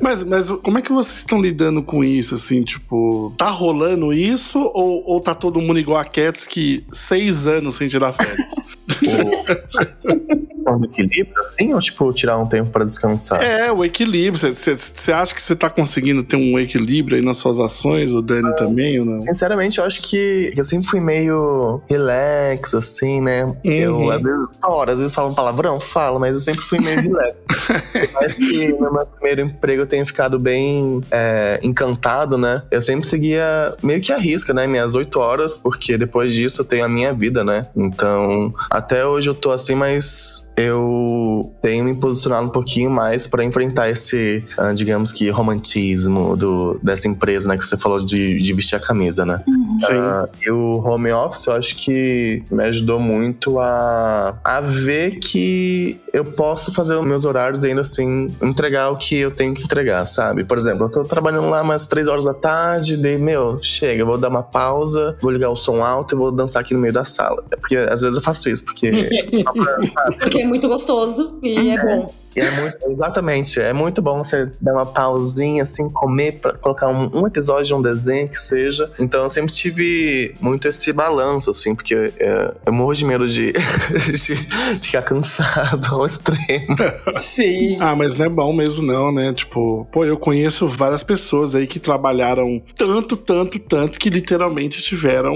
Mas, mas como é que vocês estão lidando com isso, assim, tipo, tá rolando isso ou, ou tá todo mundo igual a Cats que seis anos sem tirar férias? Um equilíbrio, assim, ou tipo, tirar um tempo pra descansar? é, o equilíbrio. Você acha que você tá conseguindo ter um equilíbrio aí nas suas ações, o Dani também, ou não? Sinceramente, eu acho que eu sempre fui meio relax, assim, né? Uhum. Eu, às vezes, hora, às vezes falo um palavrão, falo, mas eu sempre fui meio relax. mas que no meu primeiro emprego eu tenho ficado bem é, encantado, né? Eu sempre seguia meio que a risca, né? Minhas oito horas, porque depois disso eu tenho a minha vida, né? Então, até hoje eu tô assim, mas eu tenho me posicionado um pouquinho mais pra enfrentar esse, ah, digamos que, romantismo do, dessa empresa, né? Que você falou de, de vestir a camisa, né? Sim. Ah, e o home office eu acho que me ajudou muito a, a ver que eu posso fazer os meus horários e ainda assim entregar o que eu tenho que entregar, sabe? Por exemplo, eu tô trabalhando lá umas três horas da tarde, daí, meu, chega, eu vou dar uma pausa, vou ligar o som alto e vou dançar aqui no meio da sala. É porque às vezes eu faço isso, porque pra- Porque é muito gostoso e é bom. É muito, exatamente, é muito bom você dar uma pausinha, assim, comer, pra colocar um, um episódio de um desenho que seja. Então eu sempre tive muito esse balanço, assim, porque é, eu morro de medo de, de ficar cansado ao extremo. Sim. Ah, mas não é bom mesmo, não, né? Tipo, pô, eu conheço várias pessoas aí que trabalharam tanto, tanto, tanto que literalmente tiveram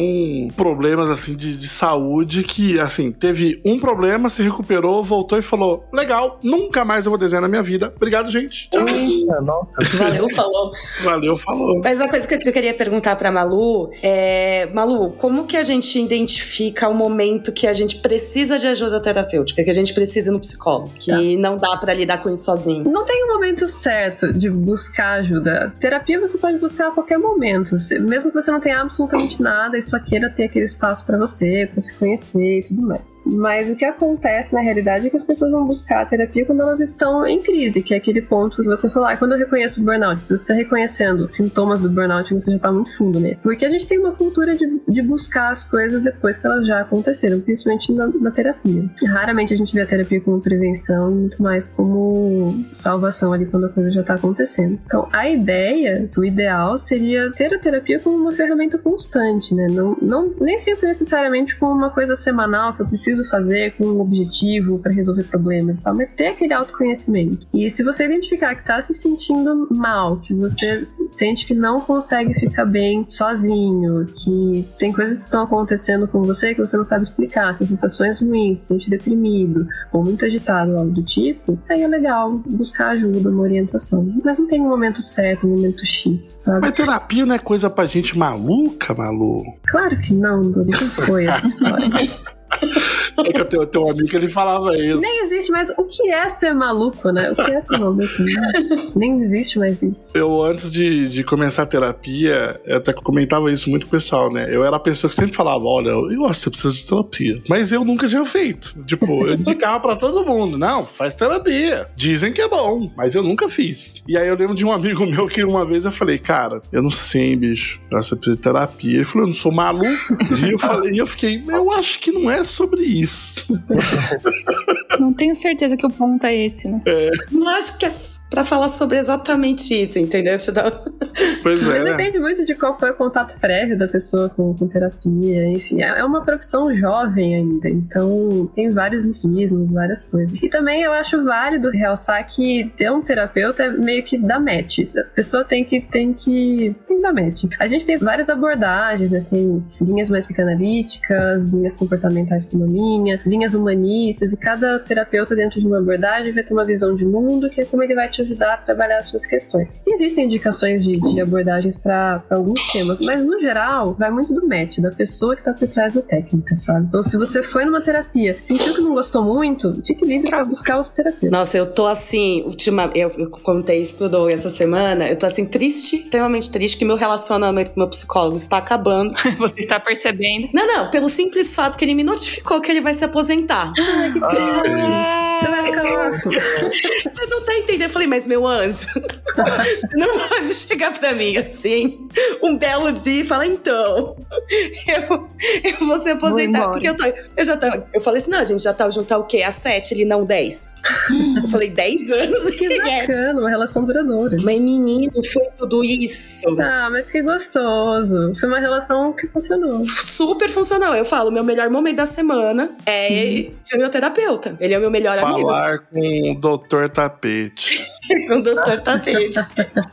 problemas, assim, de, de saúde que, assim, teve um problema, se recuperou, voltou e falou: legal, nunca mais eu vou desenhar na minha vida. Obrigado, gente. Tchau. Eita, Nossa, Valeu, falou. Valeu, falou. Mas uma coisa que eu queria perguntar pra Malu é, Malu, como que a gente identifica o momento que a gente precisa de ajuda terapêutica, que a gente precisa no psicólogo, que não dá pra lidar com isso sozinho? Não tem um momento certo de buscar ajuda. Terapia você pode buscar a qualquer momento. Mesmo que você não tenha absolutamente nada e só queira ter aquele espaço pra você, pra se conhecer e tudo mais. Mas o que acontece na realidade é que as pessoas vão buscar a terapia quando elas estão em crise, que é aquele ponto que você falou, ah, quando eu reconheço o burnout, se você está reconhecendo sintomas do burnout, você já tá muito fundo nele. Porque a gente tem uma cultura de, de buscar as coisas depois que elas já aconteceram, principalmente na, na terapia. Raramente a gente vê a terapia como prevenção muito mais como salvação ali quando a coisa já tá acontecendo. Então, a ideia, o ideal seria ter a terapia como uma ferramenta constante, né? Não, não, nem sempre necessariamente como uma coisa semanal que eu preciso fazer com um objetivo para resolver problemas e tal, mas ter aquele autoconhecimento. E se você identificar que tá se sentindo mal, que você sente que não consegue ficar bem sozinho, que tem coisas que estão acontecendo com você que você não sabe explicar, são sensações ruins, se sente deprimido ou muito agitado, algo do tipo, aí é legal buscar ajuda, uma orientação. Mas não tem um momento certo, um momento X, sabe? Mas terapia não é coisa pra gente maluca, Malu? Claro que não, Dori, não foi essa história. É que eu tenho, eu tenho um amigo que ele falava isso. Nem existe mais o que é ser maluco, né? O que é ser maluco? Nem existe mais isso. Eu, antes de, de começar a terapia, eu até comentava isso muito com o pessoal, né? Eu era a pessoa que sempre falava: olha, eu acho que você precisa de terapia. Mas eu nunca tinha feito. Tipo, eu indicava pra todo mundo: não, faz terapia. Dizem que é bom, mas eu nunca fiz. E aí eu lembro de um amigo meu que uma vez eu falei: cara, eu não sei, bicho, eu acho que você precisa de terapia. Ele falou: eu não sou maluco. e eu falei, e eu fiquei: eu acho que não é sobre isso. Isso. Não tenho certeza que o ponto é esse, né? Não acho que é pra falar sobre exatamente isso, entendeu? Te dá- Pois é. né? depende muito de qual foi o contato prévio da pessoa com, com terapia, enfim. É é uma profissão jovem ainda, então tem vários misticismos, várias coisas. E também eu acho válido realçar que ter um terapeuta é meio que dar match. A pessoa tem que, tem que, tem que dar match. A gente tem várias abordagens, né? Tem linhas mais psicanalíticas, linhas comportamentais como a minha, linhas humanistas, e cada terapeuta dentro de uma abordagem vai ter uma visão de mundo que é como ele vai te ajudar a trabalhar as suas questões. Existem indicações de, de abordagens para alguns temas, mas no geral vai muito do match, da pessoa que tá por trás da técnica, sabe? Então se você foi numa terapia, sentiu que não gostou muito, fique livre para buscar outro terapeuta. Nossa, eu tô assim, última, eu, eu contei isso pro Doug essa semana, eu tô assim triste, extremamente triste que meu relacionamento com meu psicólogo está acabando. Você está percebendo. Não, não, pelo simples fato que ele me notificou que ele vai se aposentar. Você vai ficar órfão. Você não tá entendendo? Eu falei, mas meu anjo, você não pode chegar pra mim assim, um belo dia e falar, então, eu, eu vou se Vou aposentar, embora. porque eu tô. Eu já tava. Eu falei assim, não, a gente já tá junto há o quê? Há sete, ele não dez. eu falei, dez anos? Que é. bacana, uma relação duradoura. Mas menino, foi tudo isso. Ah, mas que gostoso. Foi uma relação que funcionou. Super funcional. Eu falo, meu melhor momento da semana é ser meu terapeuta. Ele é o meu melhor amigo. Falar com o doutor Tapete. com o doutor Tapete.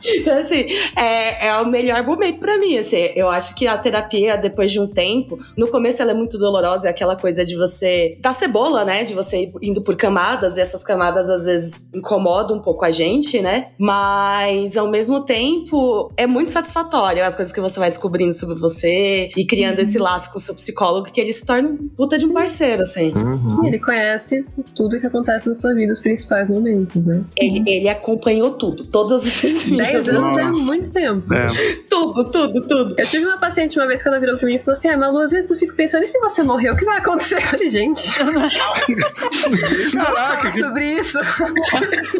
então, assim, é, é o melhor momento pra mim. Assim, eu acho que a terapia, depois de um tempo, no começo ela é muito dolorosa, é aquela coisa de você. da cebola, né? De você ir indo por camadas, e essas camadas às vezes incomodam um pouco a gente, né? Mas ao mesmo tempo é muito satisfatório as coisas que você vai descobrindo sobre você e criando esse laço com o seu psicólogo, que ele se torna um puta de um parceiro, assim. Uhum. Sim, ele conhece tudo que acontece na sua vida, os principais momentos, né? Ele, ele acompanhou tudo, todas as minhas Dez anos é muito tempo. É. Tudo, tudo, tudo. Eu tive uma paciente uma vez que ela virou pra mim e falou assim: Ah, Malu, às vezes eu fico pensando, e se você morrer, o que vai acontecer? Eu falei, gente, Caraca, que sobre isso.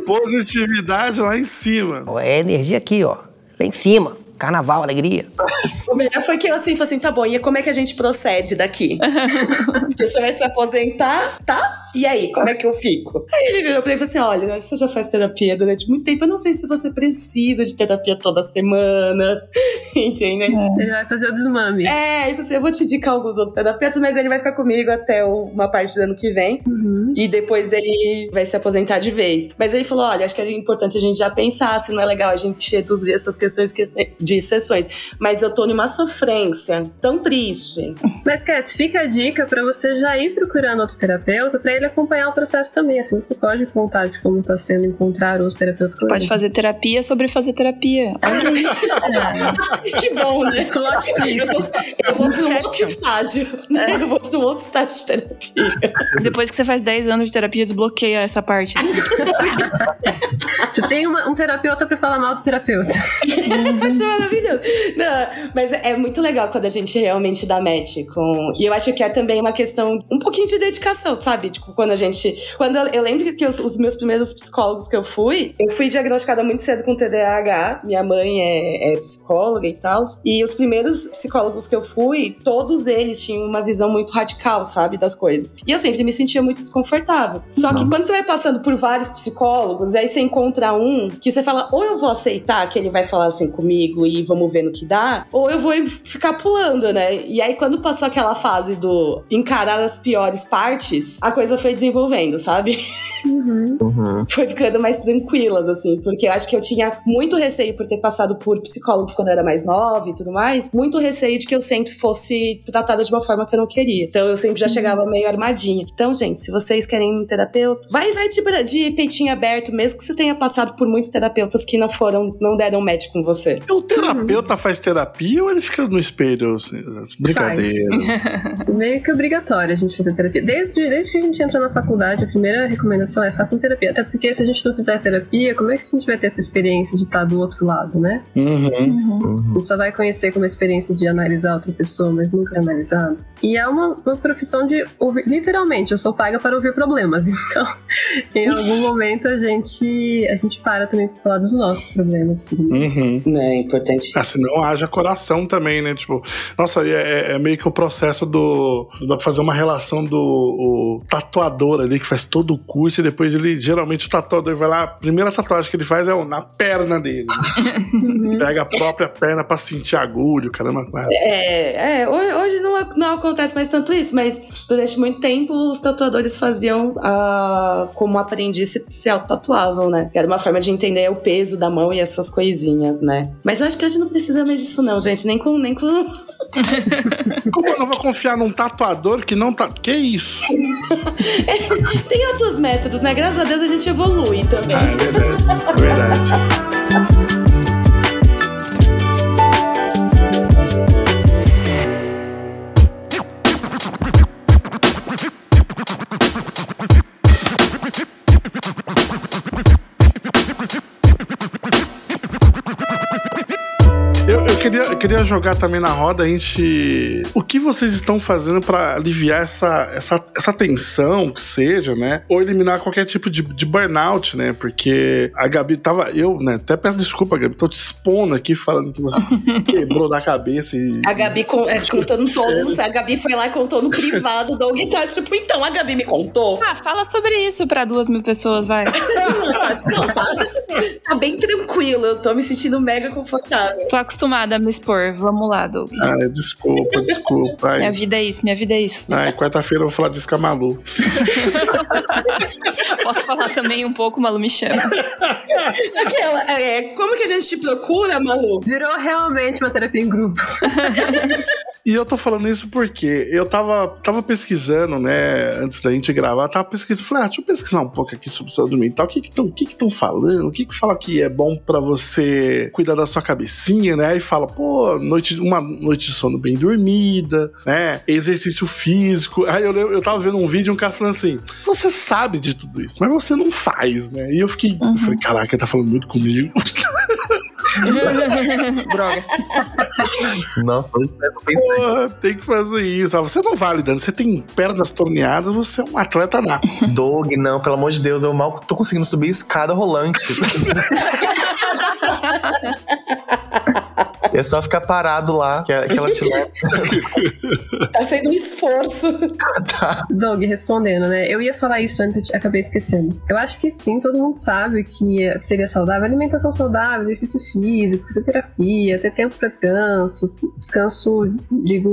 positividade lá em cima. É energia aqui, ó. Lá em cima. Carnaval, alegria. O melhor foi que eu assim, falei assim, tá bom, e como é que a gente procede daqui? Você vai se aposentar, tá? E aí, como é que eu fico? Aí ele virou pra mim e falou assim, olha, você já faz terapia durante muito tempo, eu não sei se você precisa de terapia toda semana, entende? Ele vai fazer o desmame. É, e você, eu vou te indicar alguns outros terapeutas, mas ele vai ficar comigo até uma parte do ano que vem. Uhum. E depois ele vai se aposentar de vez. Mas ele falou: olha, acho que é importante a gente já pensar se não é legal a gente reduzir essas questões que- de sessões. Mas eu tô numa sofrência tão triste. Mas, Cats, fica a dica pra você já ir procurando outro terapeuta pra ele acompanhar o processo também. Assim, você pode contar de como tá sendo encontrar outro terapeuta com Pode ele. fazer terapia sobre fazer terapia. Olha aí. que bom, né? Plot twist. Eu vou pra um outro estágio. Né? Eu vou pra um outro estágio de terapia. Depois que você faz 10 anos de terapia, desbloqueia essa parte. assim. Você tem uma- um terapeuta pra falar mal do terapeuta. Eu acho maravilhoso. Não, mas é muito legal quando a gente realmente dá match com. E eu acho que é também uma questão, um pouquinho de dedicação, sabe? Tipo, quando a gente. Quando eu, eu lembro que os, os meus primeiros psicólogos que eu fui, eu fui diagnosticada muito cedo com TDAH. Minha mãe é, é psicóloga e tal. E os primeiros psicólogos que eu fui, todos eles tinham uma visão muito radical, sabe? Das coisas. E eu sempre me sentia muito desconfortável. Só que quando você vai passando por vários psicólogos, aí você encontra um que você fala, ou eu vou aceitar que ele vai falar assim comigo e vamos ver no que dá, ou eu vou ficar pulando, né? E aí, quando passou aquela fase do encarar as piores partes, a coisa foi desenvolvendo, sabe? Uhum. Uhum. Foi ficando mais tranquilas, assim, porque eu acho que eu tinha muito receio por ter passado por psicólogos quando eu era mais nova e tudo mais, muito receio de que eu sempre fosse tratada de uma forma que eu não queria. Então eu sempre já chegava meio armadinha. Então, gente, se vocês querem um terapeuta, vai, vai de, de peitinho aberto, mesmo que você tenha passado por muitos terapeutas que não foram, não deram match com você. O terapeuta faz terapia ou ele fica no espelho? assim? Brincadeira. Meio que obrigatório a gente fazer terapia. Desde, desde que a gente entrou na faculdade, a primeira recomendação recomendação é façam terapia. Até porque se a gente não fizer terapia, como é que a gente vai ter essa experiência de estar do outro lado, né? Uhum. Uhum. A gente só vai conhecer como a experiência de analisar outra pessoa, mas nunca analisado. E é uma, uma profissão de ouvir, literalmente, eu sou paga para ouvir problemas. Então, em algum momento a gente, a gente para também pra falar dos nossos problemas. Tudo. Uhum. É importante. Ah, senão haja coração também, né? Tipo, nossa, é, é meio que o processo do. Dá pra fazer uma relação do o tatuador ali que faz todo o curso e depois ele. Geralmente o tatuador vai lá, a primeira tatuagem que ele faz é na perna dele. Pega a própria perna pra sentir agulho, caramba. É, é, hoje não, não acontece mais tanto isso, mas durante muito tempo os tatuadores faziam ah, como aprendiz se, se auto-tatuavam, né? Era uma forma de entender o peso da mão e essas coisinhas, né? Mas eu acho que hoje não precisa mais disso, não, gente. Nem com. Nem com... Como eu não vou confiar num tatuador que não tá. Que isso? Tem outros métodos, né? Graças a Deus a gente evolui também. Ah, é verdade. É verdade. Queria, eu queria jogar também na roda a gente. O que vocês estão fazendo pra aliviar essa, essa, essa tensão, que seja, né? Ou eliminar qualquer tipo de, de burnout, né? Porque a Gabi tava. Eu, né? Até peço desculpa, Gabi. Tô te expondo aqui falando que você quebrou da cabeça e. A Gabi con- é, contando todos. A Gabi foi lá e contou no privado. O Doug tá tipo, então, a Gabi me contou. Ah, fala sobre isso pra duas mil pessoas, vai. Não, tá, tá bem tranquilo. Eu tô me sentindo mega confortável. Tô acostumada a me expor. Vamos lá, Doug. Ai, desculpa, desculpa. Minha Ai, vida é isso, minha vida é isso. ai quarta-feira eu vou falar de Escamalu. Posso falar também um pouco, Malu me chama. Aquela, é, como que a gente te procura, Malu? Virou realmente uma terapia em grupo. E eu tô falando isso porque eu tava, tava pesquisando, né, antes da gente gravar, tava pesquisando, falei, ah, deixa eu pesquisar um pouco aqui sobre saúde mental, o que que estão que que tão falando, o que que fala que é bom pra você cuidar da sua cabecinha, né, e fala, pô, noite, uma noite de sono bem dormida, né, exercício físico, aí eu, eu tava vendo um vídeo e um cara falando assim, você sabe de tudo isso, mas você não faz, né, e eu fiquei, eu falei, caraca, ele tá falando muito comigo. Droga. Nossa, eu pensei. Porra, tem que fazer isso. Ah, Você não vale dano. Você tem pernas torneadas, você é um atleta nato. Doug, não, pelo amor de Deus, eu mal tô conseguindo subir escada rolante. É só ficar parado lá, que, que ela te leva. Tá sendo um esforço. Doug, respondendo, né? Eu ia falar isso antes, eu acabei esquecendo. Eu acho que sim, todo mundo sabe que seria saudável. Alimentação saudável, exercício físico, fisioterapia, ter tempo para descanso. Descanso, digo,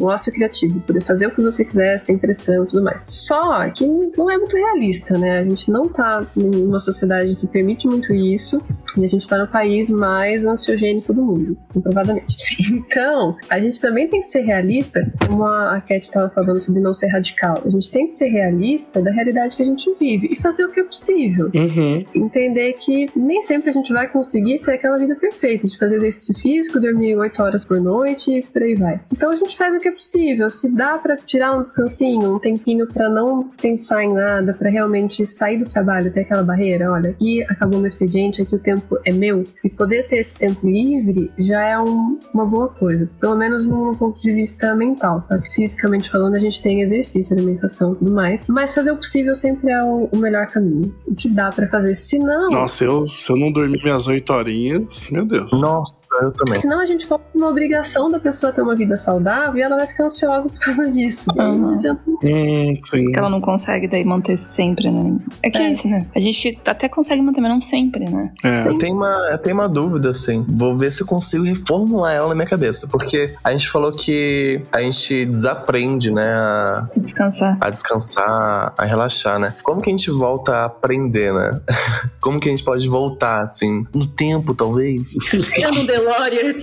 um ócio criativo. Poder fazer o que você quiser, sem pressão e tudo mais. Só que não é muito realista, né? A gente não tá numa sociedade que permite muito isso. E a gente tá no país mais ansiogênico do mundo, comprovadamente. Então, a gente também tem que ser realista, como a Cat estava falando sobre não ser radical. A gente tem que ser realista da realidade que a gente vive e fazer o que é possível. Uhum. Entender que nem sempre a gente vai conseguir ter aquela vida perfeita, de fazer exercício físico, dormir 8 horas por noite e por aí vai. Então a gente faz o que é possível. Se dá pra tirar um descansinho, um tempinho pra não pensar em nada, pra realmente sair do trabalho, ter aquela barreira, olha, aqui acabou meu expediente, aqui o tempo é meu, e poder ter esse tempo livre já é um- uma boa coisa. Pelo menos num ponto de vista mental. Tá? Que Fisicamente falando, a gente tem exercício, alimentação e tudo mais. Mas fazer o possível sempre é o, o melhor caminho. O que dá pra fazer. Se não, Nossa, eu, se eu não dormir minhas oito horinhas, meu Deus. Nossa, eu também. Senão a gente coloca uma obrigação da pessoa ter uma vida saudável e ela vai ficar ansiosa por causa disso. Uhum. adianta. Hum, sim. Que ela não consegue daí manter sempre, né? É que é, É. isso, né? A gente até consegue manter, mas não sempre, né? É. Eu tenho, uma, eu tenho uma dúvida, assim. Vou ver se eu consigo reformular ela na minha cabeça. Porque a gente falou que a gente desaprende, né? A, Descansar. a descansar, a relaxar, né? Como que a gente volta a aprender, né? Como que a gente pode voltar, assim, no tempo, talvez? Eu no DeLorean.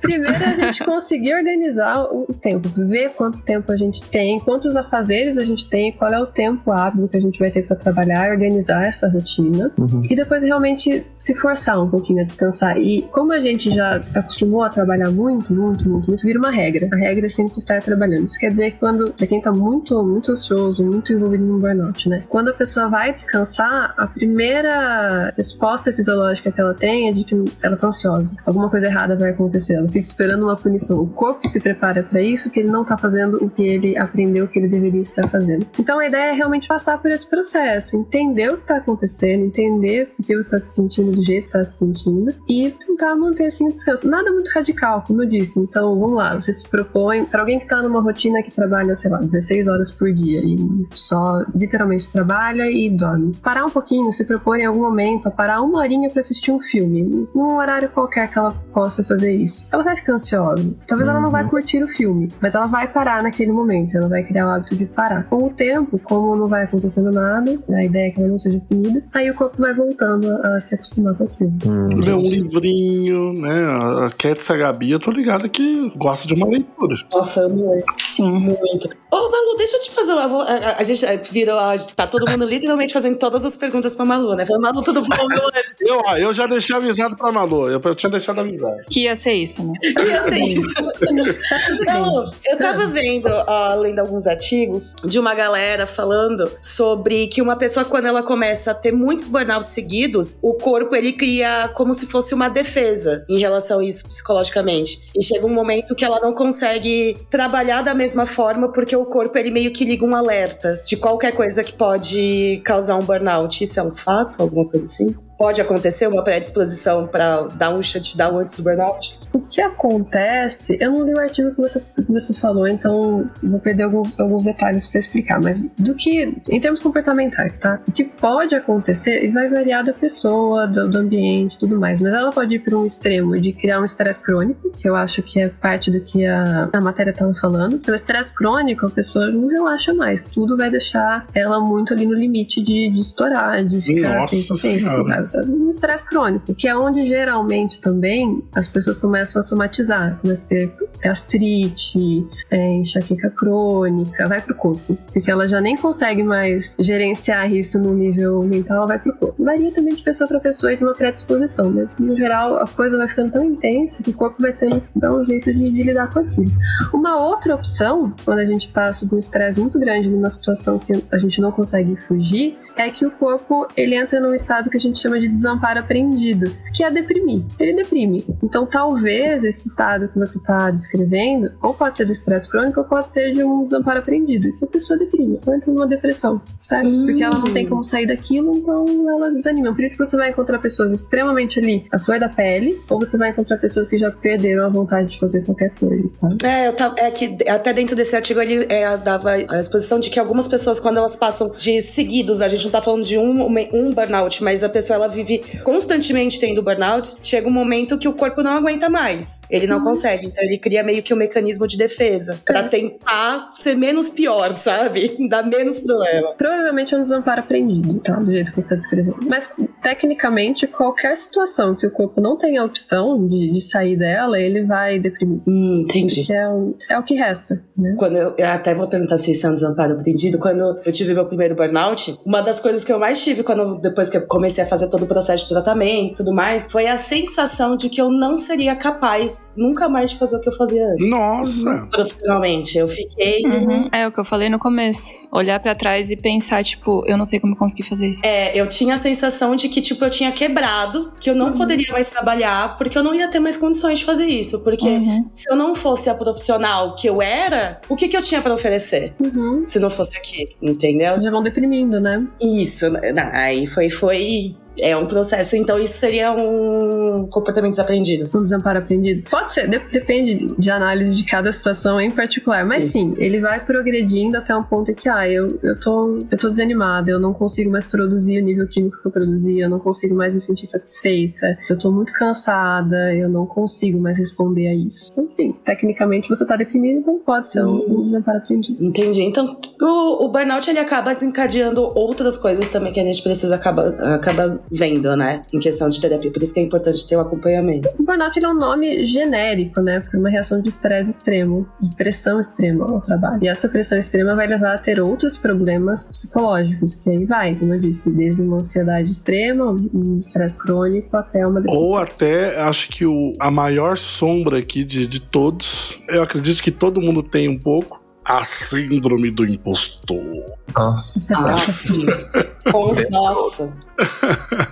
Primeiro a gente conseguir organizar o o tempo, ver quanto tempo a gente tem, quantos afazeres a gente tem, qual é o tempo hábil que a gente vai ter para trabalhar, organizar essa rotina. Uhum. E depois realmente se forçar um pouquinho a descansar. E como a gente já acostumou a trabalhar muito, muito, muito, muito, vira uma regra. A regra é sempre estar trabalhando. Isso quer dizer que quando, pra quem tá muito, muito ansioso, muito envolvido no burnout, né? Quando a pessoa vai descansar, a primeira resposta fisiológica que ela tem é de que ela tá ansiosa. Alguma coisa errada vai acontecer. Ela fica esperando uma punição. O corpo se prepara para isso, que ele não tá fazendo o que ele aprendeu que ele deveria estar fazendo. Então a ideia é realmente passar por esse processo, entender o que tá acontecendo, entender por que você está se sentindo do jeito que está se sentindo e tentar manter assim o descanso. Nada muito radical, como eu disse. Então, vamos lá, você se propõe, para alguém que está numa rotina que trabalha, sei lá, 16 horas por dia e só literalmente trabalha e dorme. Parar um pouquinho, se propõe em algum momento a parar uma horinha para assistir um filme, num horário qualquer que ela possa fazer isso. Ela vai ficar ansiosa. Talvez uhum. ela não vai uhum. curtir o filme, mas ela vai parar naquele momento, ela vai criar o hábito de parar. Com o tempo, como não vai acontecendo nada, a ideia é que ela não seja punida, aí o corpo vai voltando a se acostumar aquilo. Hum, Ler um livrinho, né? A Cat Gabi, eu tô ligada que gosta de uma leitura. Nossa, amo ler. Sim, muito. Ô, Malu, deixa eu te fazer uma. A, a, a gente virou. A, tá todo mundo literalmente fazendo todas as perguntas pra Malu, né? Falando, Malu, tudo bom? eu, eu já deixei avisado pra Malu. Eu, eu tinha deixado avisado. Que ia ser isso, né? Que ia ser isso. Não, eu tava vendo, ó, lendo alguns artigos de uma galera falando sobre que uma pessoa, quando ela começa a ter muitos burnouts seguidos, o corpo ele cria como se fosse uma defesa em relação a isso psicologicamente. E chega um momento que ela não consegue trabalhar da mesma forma porque o corpo ele meio que liga um alerta de qualquer coisa que pode causar um burnout. Isso é um fato? Alguma coisa assim? Pode acontecer uma predisposição para dar um shutdown antes do burnout? O que acontece, eu não li o artigo que você, que você falou, então vou perder alguns, alguns detalhes para explicar, mas do que, em termos comportamentais, tá? O que pode acontecer e vai variar da pessoa, do, do ambiente tudo mais, mas ela pode ir para um extremo de criar um estresse crônico, que eu acho que é parte do que a, a matéria estava falando. O estresse crônico, a pessoa não relaxa mais, tudo vai deixar ela muito ali no limite de, de estourar, de ficar Nossa sem consciência um estresse crônico, que é onde geralmente também as pessoas começam a somatizar, começam a ter gastrite, é, enxaqueca crônica, vai pro corpo, porque ela já nem consegue mais gerenciar isso no nível mental, vai pro corpo. Varia também de pessoa para pessoa e de uma predisposição, mas no geral a coisa vai ficando tão intensa que o corpo vai tendo que dar um jeito de, de lidar com aquilo. Uma outra opção, quando a gente está sob um estresse muito grande numa situação que a gente não consegue fugir, é que o corpo ele entra num estado que a gente chama de desamparo aprendido, que é deprimir. Ele deprime. Então, talvez esse estado que você está descrevendo, ou pode ser de estresse crônico, ou pode ser de um desamparo aprendido, que a pessoa deprime, ou entra numa depressão, certo? Hum. Porque ela não tem como sair daquilo, então ela desanima. Por isso que você vai encontrar pessoas extremamente ali, a flor da pele, ou você vai encontrar pessoas que já perderam a vontade de fazer qualquer coisa, tá? É, eu tava, é que até dentro desse artigo ele é, dava a exposição de que algumas pessoas, quando elas passam de seguidos, a gente não tá falando de um, um burnout, mas a pessoa ela vive constantemente tendo burnout, chega um momento que o corpo não aguenta mais. Ele não uhum. consegue. Então ele cria meio que um mecanismo de defesa para é. tentar ser menos pior, sabe? Dar menos problema. Provavelmente é um desamparo aprendido, tá? Do jeito que você está descrevendo. Mas tecnicamente, qualquer situação que o corpo não tenha opção de, de sair dela, ele vai deprimir. Hum, entendi. É o, é o que resta, né? Quando eu, eu até vou perguntar se isso é um desamparo aprendido. Quando eu tive meu primeiro burnout, uma das coisas que eu mais tive quando depois que eu comecei a fazer todo o processo de tratamento e tudo mais, foi a sensação de que eu não seria capaz nunca mais de fazer o que eu fazia antes. Nossa! Profissionalmente. Eu fiquei. Uhum. É o que eu falei no começo. Olhar para trás e pensar, tipo, eu não sei como conseguir fazer isso. É, eu tinha a sensação de que, tipo, eu tinha quebrado, que eu não uhum. poderia mais trabalhar, porque eu não ia ter mais condições de fazer isso. Porque uhum. se eu não fosse a profissional que eu era, o que, que eu tinha para oferecer? Uhum. Se não fosse aqui, entendeu? Já vão deprimindo, né? Isso. Né? Aí foi, foi é um processo, então isso seria um comportamento desaprendido. Um desamparo aprendido? Pode ser, de depende de análise de cada situação em particular, mas sim. sim, ele vai progredindo até um ponto em que, ah, eu, eu, tô, eu tô desanimada, eu não consigo mais produzir o nível químico que eu produzia, eu não consigo mais me sentir satisfeita, eu tô muito cansada, eu não consigo mais responder a isso. Então, sim, tecnicamente você tá deprimido, então pode ser um, um desamparo aprendido. Entendi. Então, o, o burnout ele acaba desencadeando outras coisas também que a gente precisa acabar, acabar vendo, né? Em questão de terapia. Por isso que é importante ter o acompanhamento. O burnout ele é um nome genérico, né? Por uma reação de estresse extremo, de pressão extrema ao trabalho. E essa pressão extrema vai levar a ter outros problemas psicológicos, que aí vai, como eu disse, desde uma ansiedade extrema, um estresse crônico, até uma depressão. Ou até, acho que o, a maior sombra aqui de, de todos, eu acredito que todo mundo tem um pouco, a síndrome do impostor. Nossa. Ah, sim. Com, nossa.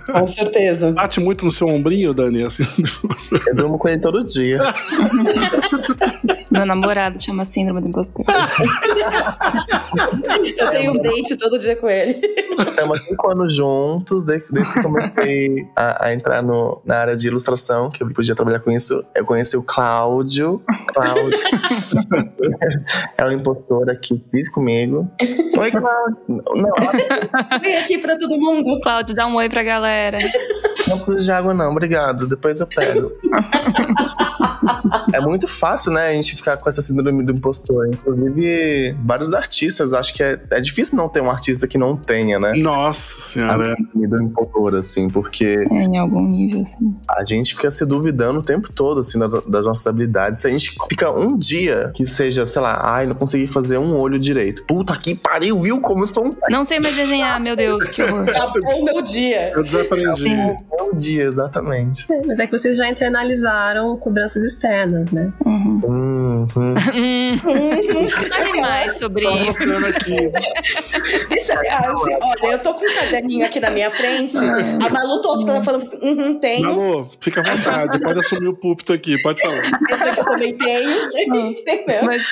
Com certeza. Bate muito no seu ombrinho, Dani, assim. Eu durmo com ele todo dia. Meu namorado chama síndrome do impostor. Eu tenho um date todo dia com ele. Estamos há cinco anos juntos, de- desde que comecei a, a entrar no- na área de ilustração, que eu podia trabalhar com isso. Eu conheci o Cláudio. Cláudio. é um impostor aqui, que vive comigo. Oi, Cláudio. Não, Vem aqui pra todo mundo. Cláudio, dá um oi pra galera. não precisa de água, não. Obrigado. Depois eu pego. É muito fácil, né, a gente ficar com essa síndrome do impostor. Inclusive, vários artistas, acho que é, é difícil não ter um artista que não tenha, né? Nossa senhora. A síndrome do impostor, assim, porque É, em algum nível, assim. a gente fica se duvidando o tempo todo, assim, da- das nossas habilidades. Se a gente fica um dia que seja, sei lá, ai, não consegui fazer um olho direito. Puta que pariu, viu como eu sou um Não sei mais desenhar, meu Deus, que horror. Acabou o meu dia. Eu desaprendi. Sim. um dia, exatamente. É, Mas é que vocês já internalizaram cobranças externas, né? Uhum. Uhum. Hum, fale mais sobre Tô isso. Deixa, ah, assim, olha, eu tô com um caderninho aqui na minha frente. A Malu tô falando assim, uhum, tenho. Alô, fica à vontade, pode assumir o púlpito aqui, pode falar. Esse aqui eu também tenho. Entendeu? Mas,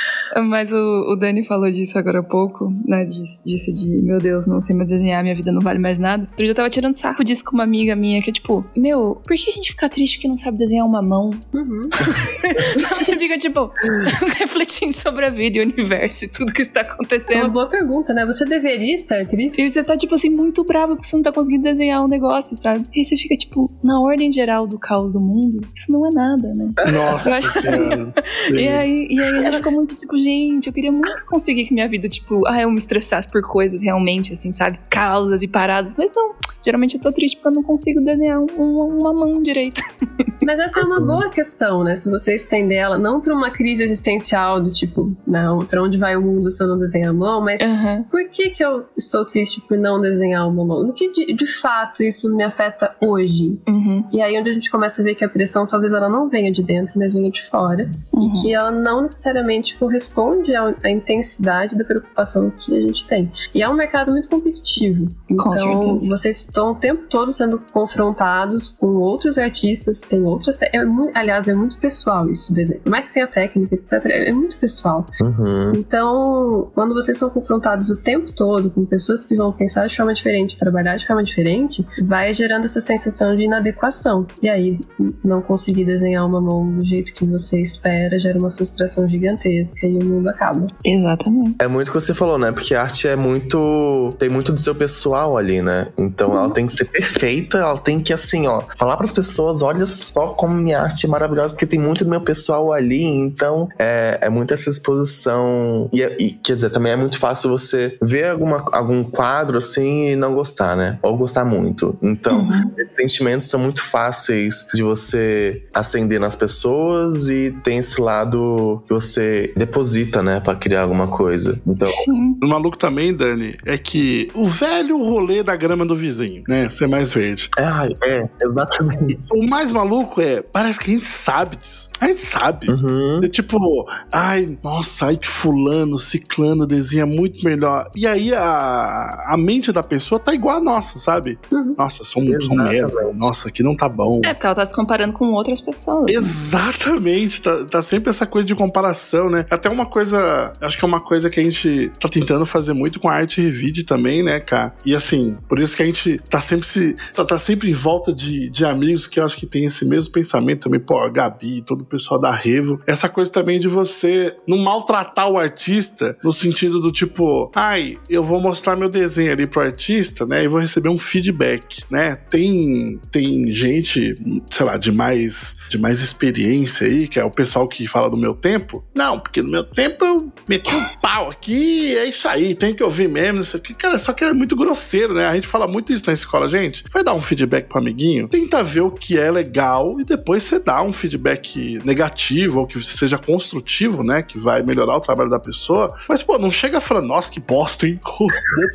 mas o, o Dani falou disso agora há pouco, né? Disso, disso de, meu Deus, não sei mais desenhar, minha vida não vale mais nada. Outro dia eu tava tirando sarro disso com uma amiga minha, que é tipo, meu, por que a gente fica triste que não sabe desenhar uma mão? Uhum. Você fica, tipo, refletindo sobre a vida e o universo e tudo que está É uma acontecendo. boa pergunta, né? Você deveria estar triste? E você tá, tipo assim, muito bravo porque você não tá conseguindo desenhar um negócio, sabe? E aí você fica, tipo, na ordem geral do caos do mundo, isso não é nada, né? Nossa senhora. E aí, e aí a gente ficou muito tipo, gente, eu queria muito conseguir que minha vida, tipo, ah, eu me estressasse por coisas realmente, assim, sabe? Causas e paradas. Mas não, geralmente eu tô triste porque eu não consigo desenhar um- um- uma mão direito. Mas essa é uma boa questão, né? Se você estender ela, não pra uma crise existencial do tipo, não, pra onde vai o mundo se eu não desenhar a mão, mas Aham. por que que eu estou triste por não desenhar uma mão? No que de, de fato isso me afeta hoje? Uhum. E aí onde a gente começa a ver que a pressão talvez ela não venha de dentro, mas venha de fora. Uhum. que ela não necessariamente corresponde à, à intensidade da preocupação que a gente tem. E é um mercado muito competitivo. Com então, certeza. vocês estão o tempo todo sendo confrontados com outros artistas que têm outras. É muito, aliás, é muito pessoal isso, desenho. Por mais que tenha técnica, etc., é muito pessoal. Uhum. Então, quando vocês são confrontados o tempo todo com pessoas que vão pensar de forma diferente, trabalhar de forma diferente, vai gerando essa sensação de inadequação. E aí, não conseguir desenhar uma mão do jeito que você espera gera uma frustração gigantesca e o mundo acaba. Exatamente. É muito o que você falou, né? Porque a arte é muito. Tem muito do seu pessoal ali, né? Então ela tem que ser perfeita, ela tem que, assim, ó, falar pras pessoas: olha só como minha arte é maravilhosa, porque tem muito do meu pessoal ali. Então é, é muito essa exposição. E, é- e, quer dizer, também é muito fácil você ver alguma, algum quadro assim e não gostar, né? Ou gostar muito. Então, Uhum. esses sentimentos são muito fáceis de você acender nas pessoas e tem esse lado que você deposita, né, Pra criar alguma coisa. Então, Sim. O maluco também, Dani, é que o velho rolê da grama do vizinho, né? Ser mais verde. é, é, exatamente. O mais maluco é, parece que a gente sabe disso. A gente sabe. Uhum. É tipo, ai, nossa, ai que fulano, ciclano desenha muito melhor. E aí a, a mente da pessoa tá igual a nossa, sabe? Uhum. Nossa, sou, um- merda. Nossa, aqui não tá bom. É, porque ela tá se comparando com outras pessoas. Exatamente, tá, tá sempre essa coisa de comparação, né? Até uma coisa, acho que é uma coisa que a gente tá tentando fazer muito com a arte revide também, né, cara? E assim, por isso que a gente tá sempre se tá, tá sempre em volta de, de amigos que eu acho que tem esse mesmo pensamento também, pô, a Gabi, todo o pessoal da Revo. Essa coisa também de você não maltratar o artista no sentido do tipo, ai, eu vou mostrar meu desenho ali pro artista, né, e vou receber um feedback, né? Tem tem gente, sei lá, de mais de mais experiência aí, que é o pessoal que fala do meu tempo. Não, porque no meu tempo eu meti um pau aqui, é isso aí, tem que ouvir mesmo, isso aqui. Cara, só que é muito grosseiro, né? A gente fala muito isso na escola, gente. Vai dar um feedback pro amiguinho, tenta ver o que é legal e depois você dá um feedback negativo ou que seja construtivo, né? Que vai melhorar o trabalho da pessoa. Mas, pô, não chega falando, nossa, que bosta, hein? Pô,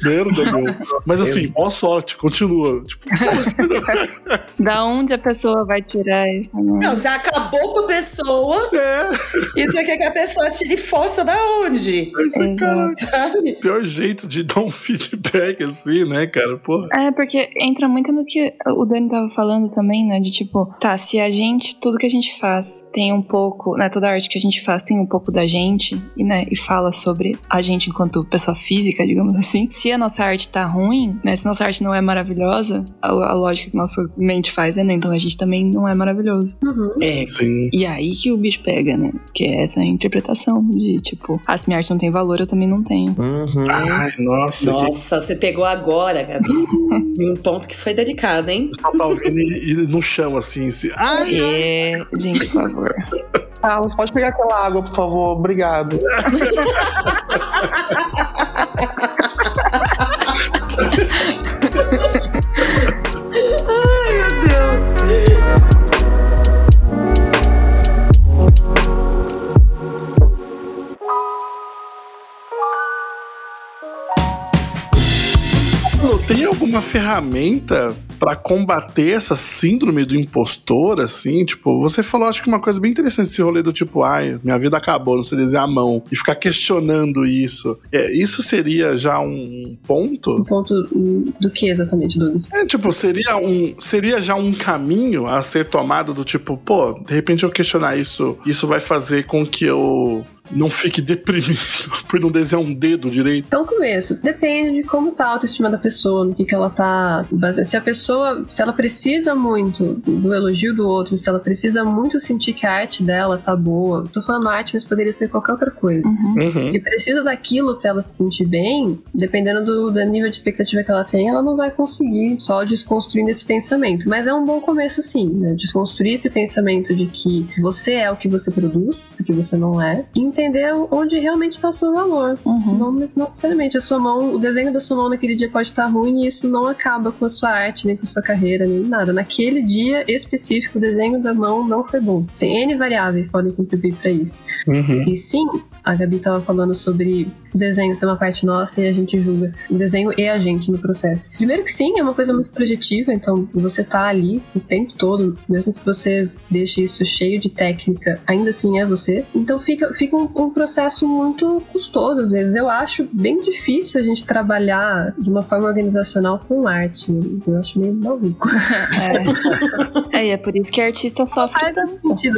merda, meu. Mas assim, boa sorte, continua. Tipo, Da onde a pessoa vai tirar isso? Não, você acabou com a pessoa é, e você quer que a pessoa tire força da onde? esse cara, Exato. Sabe? pior jeito de dar um feedback assim, né, cara? Pô. É, porque entra muito no que o Dani tava falando também, né? De tipo, tá, se a gente, tudo que a gente faz tem um pouco, né? Toda arte que a gente faz tem um pouco da gente, e, né? E fala sobre a gente enquanto pessoa física, digamos assim. Se a nossa arte tá ruim, né? Se nossa arte não é maravilhosa, a, a lógica que nossa mente faz é, né? Então a gente também não é maravilhoso. Uhum. É. Sim. E aí que o bicho pega, né? Que é essa interpretação de tipo, ah, se minha arte não tem valor, eu também não tenho. Uhum. Ai, nossa, que Nossa, você pegou agora, Gabi. um ponto que foi delicado, hein? só tá ouvindo e, e no chão, assim. Se... Ai, É, gente, por favor. Ah, você pode pegar aquela água, por favor? Obrigado. tem alguma ferramenta pra combater essa síndrome do impostor, assim? Tipo, você falou, acho que uma coisa bem interessante esse rolê do tipo, ai, minha vida acabou, não sei desenhar a mão. E ficar questionando isso. É, isso seria já um ponto? Um ponto do que exatamente, Douglas? É, tipo, seria, um, seria já um caminho a ser tomado do tipo, pô, de repente eu questionar isso, isso vai fazer com que eu não fique deprimido por não desenhar um dedo direito. É um começo. Depende de como tá a autoestima da pessoa, no que, que ela tá. Se a pessoa, se ela precisa muito do elogio do outro, se ela precisa muito sentir que a arte dela tá boa. Tô falando arte, mas poderia ser qualquer outra coisa. Uhum. Uhum. Que precisa daquilo pra ela se sentir bem, dependendo do, do nível de expectativa que ela tem, ela não vai conseguir só desconstruindo esse pensamento. Mas é um bom começo, sim, né? Desconstruir esse pensamento de que você é o que você produz, o que você não é, e entender onde realmente está o seu valor. Uhum. Não necessariamente a sua mão, o desenho da sua mão naquele dia pode estar ruim e isso não acaba com a sua arte, nem com a sua carreira, nem nada. Naquele dia específico, o desenho da mão não foi bom. Tem N variáveis que podem contribuir para isso. Uhum. E sim, a Gabi estava falando sobre o desenho ser uma parte nossa e a gente julga o desenho e a gente no processo. Primeiro que sim, é uma coisa muito projetiva, então você tá ali o tempo todo, mesmo que você deixe isso cheio de técnica, ainda assim é você. Então fica, fica um, um processo muito custoso às vezes. Eu acho bem difícil a gente trabalhar de uma forma organizacional com arte. Eu acho meio maluco. É. é, e é por isso que artista sofre Faz tanto. sentido.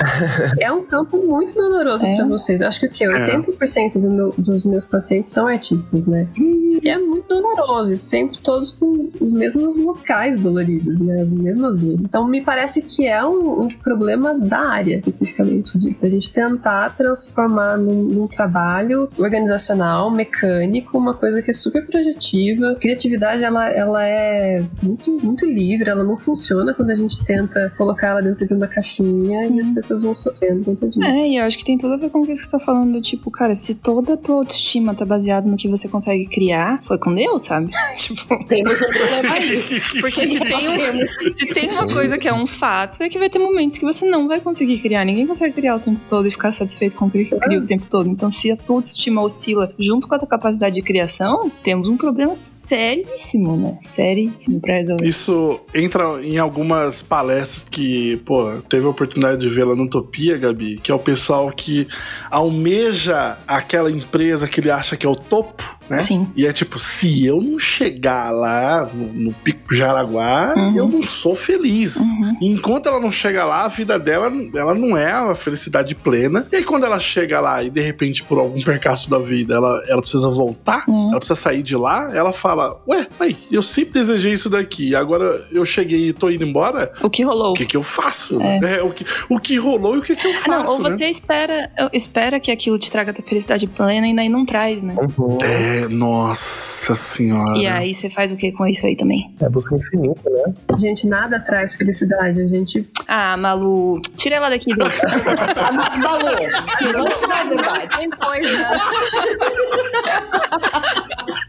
É um campo muito doloroso É. pra vocês. Eu acho que o quê? É. 80% do meu- dos meus pacientes são artistas, né? E é muito doloroso. Sempre todos com os mesmos locais doloridos, né? As mesmas dores. Então me parece que é um, um problema da área, especificamente. De, da gente tentar transformar num, num trabalho organizacional, mecânico, uma coisa que é super projetiva. Criatividade, ela, ela é muito, muito livre. Ela não funciona quando a gente tenta colocar ela dentro de uma caixinha Sim. e as pessoas vão sofrendo conta disso. É, e eu acho que tem tudo a ver com o que você tá falando, tipo, cara, se toda a tua autoestima tá baseada no que você consegue criar, foi com Deus, sabe? tipo, Temos um problema aí. porque se tem, um- se tem uma coisa que é um fato, é que vai ter momentos que você não vai conseguir criar. Ninguém consegue criar o tempo todo e ficar satisfeito com o que cria o tempo todo. Então, se a tua autoestima oscila junto com a tua capacidade de criação, temos um problema seríssimo, né? Seríssimo pra resolver. Isso entra em algumas palestras que, pô, teve a oportunidade de lá no Utopia, Gabi, que é o pessoal que almeja aquela empresa que ele acha que é o topo, né? Sim. E é tipo, se eu não chegar lá no, no Pico Jaraguá, Uhum. eu não sou feliz. Uhum. Enquanto ela não chega lá, a vida dela ela não é a felicidade plena. E aí, quando ela chega lá e de repente, por algum percaço da vida, ela, ela precisa voltar, Uhum. ela precisa sair de lá, ela fala: Ué, aí, eu sempre desejei isso daqui, agora eu cheguei e tô indo embora. O que rolou? O que que eu faço? É. É, o, que, o que rolou e o que que eu Ah, faço? não, ou né? você espera, espera que aquilo te traga felicidade plena e daí não traz, né? Uhum. É, É, nossa senhora. E aí você faz o que com isso aí também? É busca infinita, né? Gente, nada traz felicidade. A gente. Ah, Malu, tira ela daqui. Lu. Malu, se não tiver verdade. Tem coisas.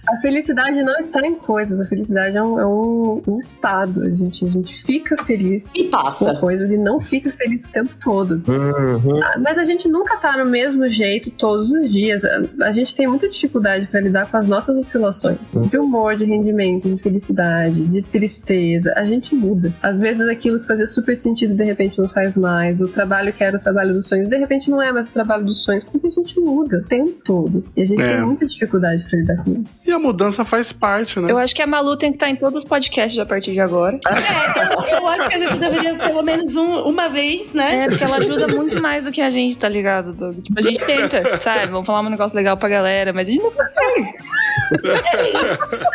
A felicidade não está em coisas, a felicidade é um, é um- um estado. A gente, a gente fica feliz E com passa. coisas e não fica feliz o tempo todo. Uhum. Ah, Mas a gente nunca tá no mesmo jeito todos os dias. A- A gente tem muita dificuldade para lidar com as nossas oscilações de humor, de rendimento, de felicidade, de tristeza. A gente muda. Às vezes aquilo que fazia super sentido de repente não faz mais. O trabalho que era o trabalho dos sonhos de repente não é mais o trabalho dos sonhos porque a gente muda o tempo todo. E a gente É. tem muita dificuldade para lidar com isso. E a mudança faz parte, né? Eu acho que a Malu tem que estar em todos os podcasts a partir de agora. É, eu acho que a gente deveria pelo menos um- uma vez, né? É, porque ela ajuda muito mais do que a gente, tá ligado? Doug? Tipo, a gente tenta, sabe? Vamos falar um negócio legal pra galera, mas a gente não consegue.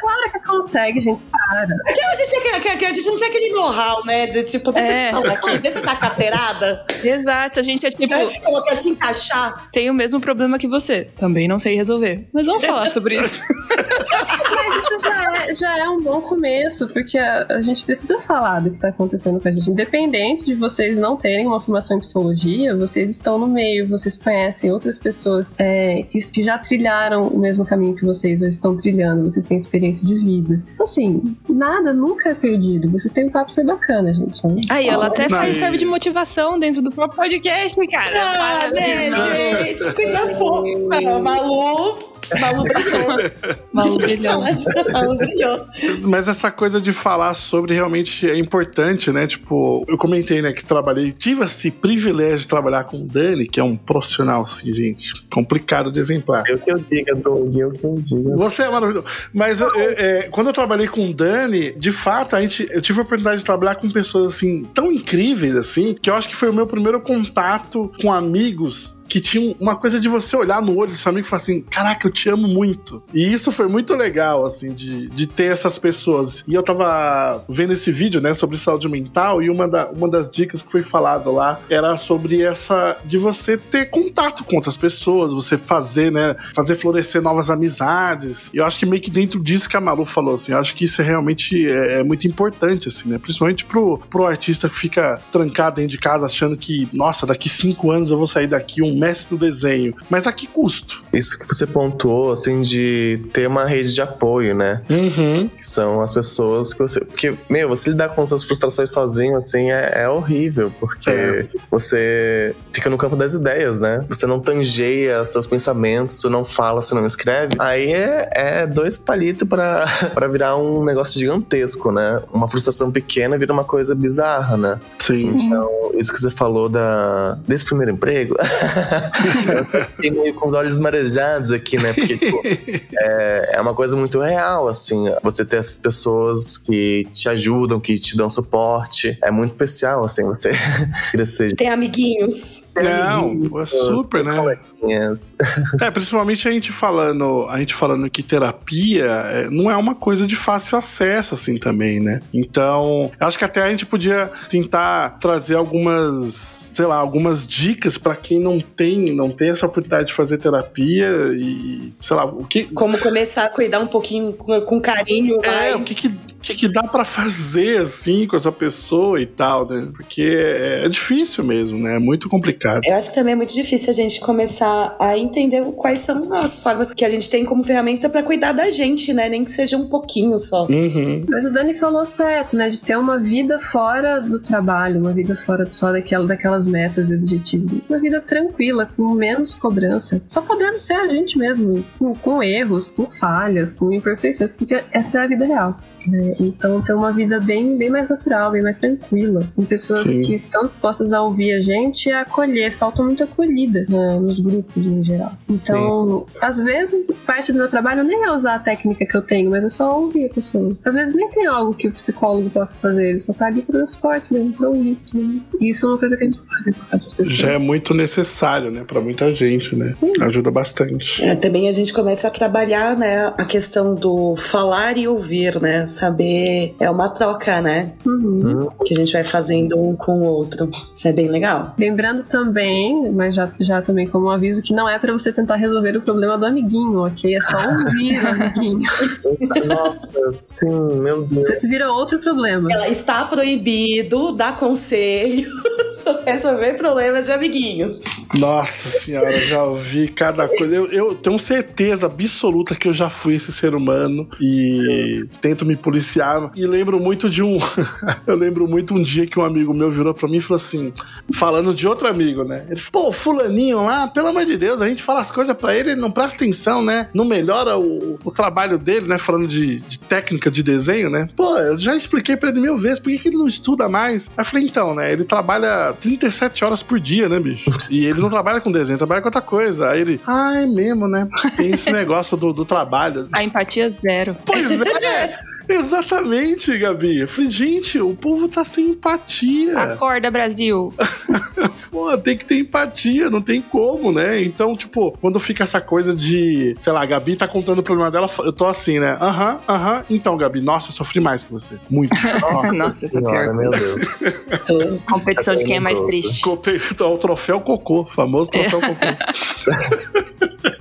Claro que consegue, gente. Para. Porque a gente, que- que- a gente não tem aquele know-how, né? De tipo, deixa eu É. te falar aqui, deixa eu dar carteirada. Exato, a gente é tipo, Deixa eu colocar, te encaixar. tem o mesmo problema que você. Também não sei resolver. Mas vamos falar sobre isso. Mas isso já é, já é um bom começo, porque a, a gente precisa falar do que está acontecendo com a gente. Independente de vocês não terem uma formação em psicologia, vocês estão no meio, vocês conhecem outras pessoas é, que, que já trilharam o mesmo caminho que vocês, ou estão trilhando, vocês têm experiência de vida. Então, assim, nada nunca é perdido. Vocês têm um papo super bacana, gente. né? Aí, ela até faz, serve de motivação dentro do próprio podcast, cara. Ah, né, gente? Coisa fofa. Malu. Malu brilhou. Malu brilhou. Malu brilhou. Mas essa coisa de falar sobre realmente é importante, né? Tipo, eu comentei, né, que trabalhei, tive esse privilégio de trabalhar com o Dani, que é um profissional, assim, gente, complicado de exemplar. Eu que eu diga, Doug, eu que eu diga. Você é maravilhoso. Mas eu- eu- é, quando eu trabalhei com o Dani, de fato, a gente, eu tive a oportunidade de trabalhar com pessoas assim, tão incríveis assim, que eu acho que foi o meu primeiro contato com amigos que tinham uma coisa de você olhar no olho do seu amigo e falar assim: Caraca, eu te amo muito. E isso foi muito legal, assim, de, de ter essas pessoas. E eu tava vendo esse vídeo, né, sobre saúde mental, e uma, da, uma das dicas que foi falado lá era sobre essa de você ter contato com outras pessoas, você fazer, né, fazer florescer novas amizades. E eu acho que meio que dentro disso que a Malu falou, assim, eu acho que isso é realmente é, é muito importante, assim, né, principalmente pro, pro artista que fica trancado dentro de casa achando que, nossa, daqui cinco anos eu vou sair daqui um mestre do desenho. Mas a que custo? Isso que você pontuou, assim, de ter uma rede de apoio, né? Uhum. Que são as pessoas que você. Porque, meu, você lidar com suas frustrações sozinho, assim, é, é horrível, porque É. você fica no campo das ideias, né? Você não tangeia seus pensamentos, você não fala, você não escreve. Aí é, é dois palitos pra, pra virar um negócio gigantesco, né? Uma frustração pequena vira uma coisa bizarra, né? Sim. Então, isso que você falou da, desse primeiro emprego, eu fiquei meio com os olhos marejados aqui, né? Porque, tipo, é, é uma coisa muito real, assim. Você ter essas pessoas que te ajudam, que te dão suporte. É muito especial, assim, você crescer. Tem amiguinhos. Não, é super, né? É, principalmente a gente falando, a gente falando que terapia é, não é uma coisa de fácil acesso assim também, né? Então, eu acho que até a gente podia tentar trazer algumas, sei lá, algumas dicas pra quem não tem, não tem essa oportunidade de fazer terapia e, sei lá, o que Como começar a cuidar um pouquinho com, com carinho, é, mais. o que que, que que dá pra fazer assim com essa pessoa e tal, né? Porque é, é difícil mesmo, né? É muito complicado. Eu acho que também é muito difícil a gente começar a entender quais são as formas que a gente tem como ferramenta pra cuidar da gente, né? Nem que seja um pouquinho só. Uhum. Mas o Dani falou certo, né? De ter uma vida fora do trabalho, uma vida fora só daquela, daquelas metas e objetivos. Uma vida tranquila, com menos cobrança. Só podendo ser a gente mesmo, com, com erros, com falhas, com imperfeições, porque essa é a vida real. Né? Então ter uma vida bem, bem mais natural, bem mais tranquila, com pessoas Sim. que estão dispostas a ouvir a gente e a acolher. Falta muita acolhida né, nos grupos em geral. Então, às vezes, parte do meu trabalho nem é usar a técnica que eu tenho, mas é só ouvir a pessoa. Às vezes nem tem algo que o psicólogo possa fazer, ele só tá ali pra dar suporte mesmo, pra ouvir. né? E isso é uma coisa que a gente pode para as pessoas. Já é muito necessário, né, Pra muita gente, né? Sim. Ajuda bastante. É, também a gente começa a trabalhar, né, a questão do falar e ouvir, né? Saber. É uma troca, né? Uhum. Que a gente vai fazendo um com o outro. Isso é bem legal. Lembrando também, mas já, já também como um aviso, que não é pra você tentar resolver o problema do amiguinho, ok? É só ouvir o amiguinho. Nossa, sim, meu Deus. Isso vira outro problema. Ela está proibido dar conselho sobre resolver problemas de amiguinhos. Nossa senhora, já ouvi cada coisa. Eu, eu tenho certeza absoluta que eu já fui esse ser humano e tento me policiar. E lembro muito de um. eu lembro muito um dia que um amigo meu virou pra mim e falou assim: falando de outro amigo, né? Ele falou: pô, Fulaninho lá, pelo amor de Deus, a gente fala as coisas pra ele, ele não presta atenção, né? Não melhora o, o trabalho dele, né? Falando de, de técnica de desenho, né? Pô, eu já expliquei pra ele mil vezes, por que, que ele não estuda mais? Aí eu falei: então, né? Ele trabalha 37 horas por dia, né, bicho? E ele não trabalha com desenho, trabalha com outra coisa. Aí ele, ah, é mesmo, né? Tem esse negócio do, do trabalho. A empatia zero. Pois é! Exatamente, Gabi. Eu falei, gente, o povo tá sem empatia. Acorda, Brasil. Pô, tem que ter empatia, não tem como, né? Então, tipo, quando fica essa coisa de, sei lá, a Gabi tá contando o problema dela, eu tô assim, né? Aham, aham. Então, Gabi, nossa, eu sofri mais que você. Muito. Nossa. Nossa, essa é Senhora, pior. meu Deus. Sou- Competição de quem é mais triste. Copei- O troféu cocô, famoso troféu cocô.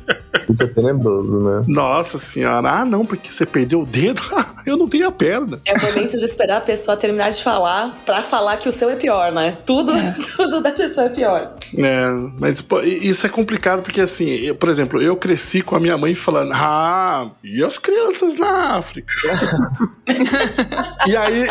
Isso é tenebroso, né? Nossa senhora, ah, não, porque você perdeu o dedo? eu não tenho a perna. É o momento de esperar a pessoa terminar de falar pra falar que o seu é pior, né? Tudo, tudo da pessoa é pior. É, mas pô, isso é complicado porque, assim, eu, por exemplo, eu cresci com a minha mãe falando, ah, e as crianças na África? e aí,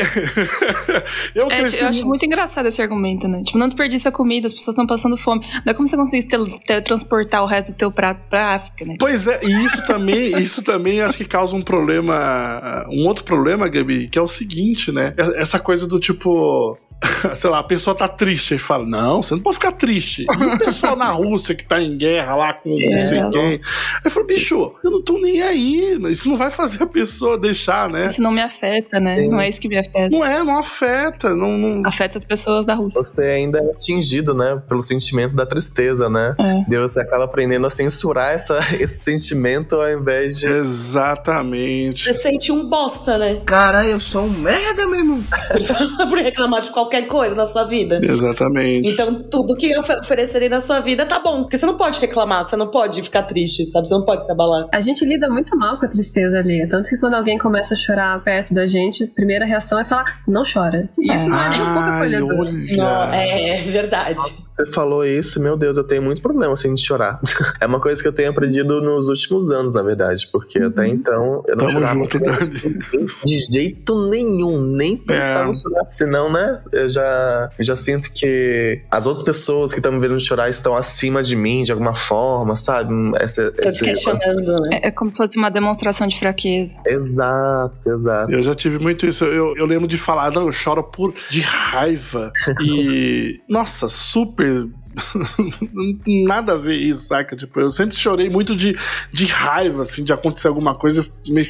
eu É, cresci. eu acho muito engraçado esse argumento, né? Tipo, não desperdiça comida, as pessoas estão passando fome. Não é como você conseguir tele- teletransportar o resto do teu prato pra África, né? Pois é, e isso também, isso também acho que causa um problema, um outro problema, Gabi, que é o seguinte, né? Essa coisa do tipo, sei lá, a pessoa tá triste e fala: Não, você não pode ficar triste. E o pessoal na Rússia que tá em guerra lá com não sei É. quem. Aí eu falo, bicho, eu não tô nem aí. Isso não vai fazer a pessoa deixar, né? Isso não me afeta, né? Sim. Não é isso que me afeta. Não é, não afeta. Não, não- Afeta as pessoas da Rússia. Você ainda é atingido, né? Pelo sentimento da tristeza, né? É. E você acaba aprendendo a censurar essa, esse sentimento ao invés de. Exatamente. Você sente um bosta, né? Caralho, eu sou um merda, meu irmão. Por reclamar de qualquer coisa na sua vida. Exatamente. Então, tudo que ofe- oferecerem na sua vida tá bom. Porque você não pode reclamar, você não pode ficar triste, sabe? Você não pode se abalar. A gente lida muito mal com a tristeza alheia. Tanto que quando alguém começa a chorar perto da gente, a primeira reação é falar, não chora. E isso não é nem um pouco acolhedor. Não, é verdade. Você falou isso, meu Deus, eu tenho muito problema assim de chorar. É uma coisa que eu tenho aprendido nos últimos anos, na verdade, porque até então eu não Tamo chorava junto, Dani. de jeito nenhum, nem pensava É. em chorar. Senão, né, eu já, eu já sinto que as outras pessoas que estão me vendo chorar estão acima de mim de alguma forma, sabe? Essa, Tô te esse- questionando, né? É, é como se fosse uma demonstração de fraqueza. Exato, exato. Eu já tive muito isso. Eu, eu lembro de falar, não, eu choro por de raiva. E, nossa, super. nada a ver isso, saca? Tipo, eu sempre chorei muito de, de raiva, assim, de acontecer alguma coisa, me,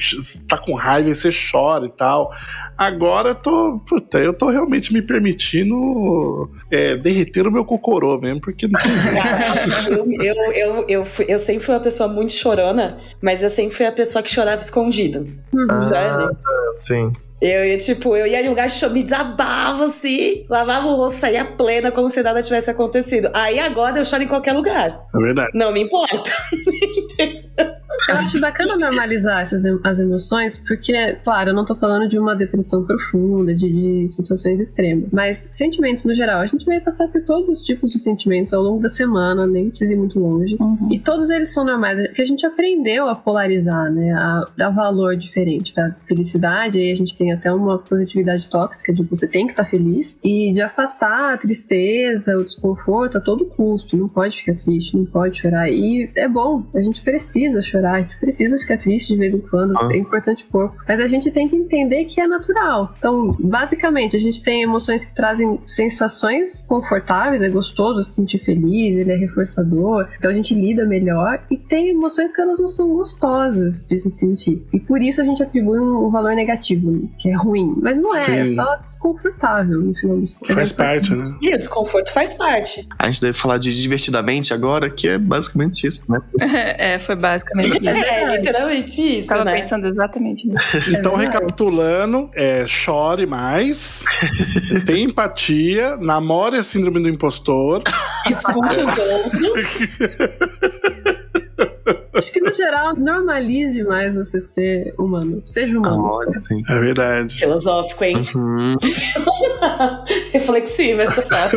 tá com raiva e você chora e tal. Agora eu tô, puta, eu tô realmente me permitindo é, derreter o meu cocorô mesmo, porque não eu, eu, eu, eu, eu sempre fui uma pessoa muito chorona, mas eu sempre fui a pessoa que chorava escondido. Sabe? Sim. Eu ia, tipo, eu ia em lugar de show, me desabava assim, lavava o rosto, saía plena como se nada tivesse acontecido. Aí agora eu choro em qualquer lugar. É verdade. Não me importa. Eu acho bacana normalizar essas as emoções, porque, claro, eu não tô falando de uma depressão profunda, de, de situações extremas. Mas sentimentos no geral, a gente vai passar por todos os tipos de sentimentos ao longo da semana, nem precisa ir muito longe. Uhum. E todos eles são normais, porque a gente aprendeu a polarizar, né? A dar valor diferente pra felicidade. Aí a gente tem até uma positividade tóxica de você tem que estar feliz. E de afastar a tristeza, o desconforto a todo custo. Não pode ficar triste, não pode chorar. E é bom, a gente precisa chorar, a gente precisa ficar triste de vez em quando. Ah. É importante o corpo. Mas a gente tem que entender que é natural. Então, basicamente, a gente tem emoções que trazem sensações confortáveis, é gostoso se sentir feliz, ele é reforçador, então a gente lida melhor. E tem emoções que elas não são gostosas de se sentir. E por isso a gente atribui um, valor negativo, que é ruim. Mas não é, é Sim. só desconfortável no final das contas. Faz parte, né? E o desconforto faz parte. A gente deve falar de divertidamente agora, que é basicamente isso, né? É, foi basicamente. aqui. É, literalmente isso, Tava né? pensando exatamente nisso. Então, verdade. recapitulando, é, chore mais, tenha empatia, namore a síndrome do impostor. Escute os outros. Acho que no geral, normalize mais você ser humano. Seja humano. Olha, assim. É verdade. Filosófico, hein? Uhum. Reflexiva essa frase.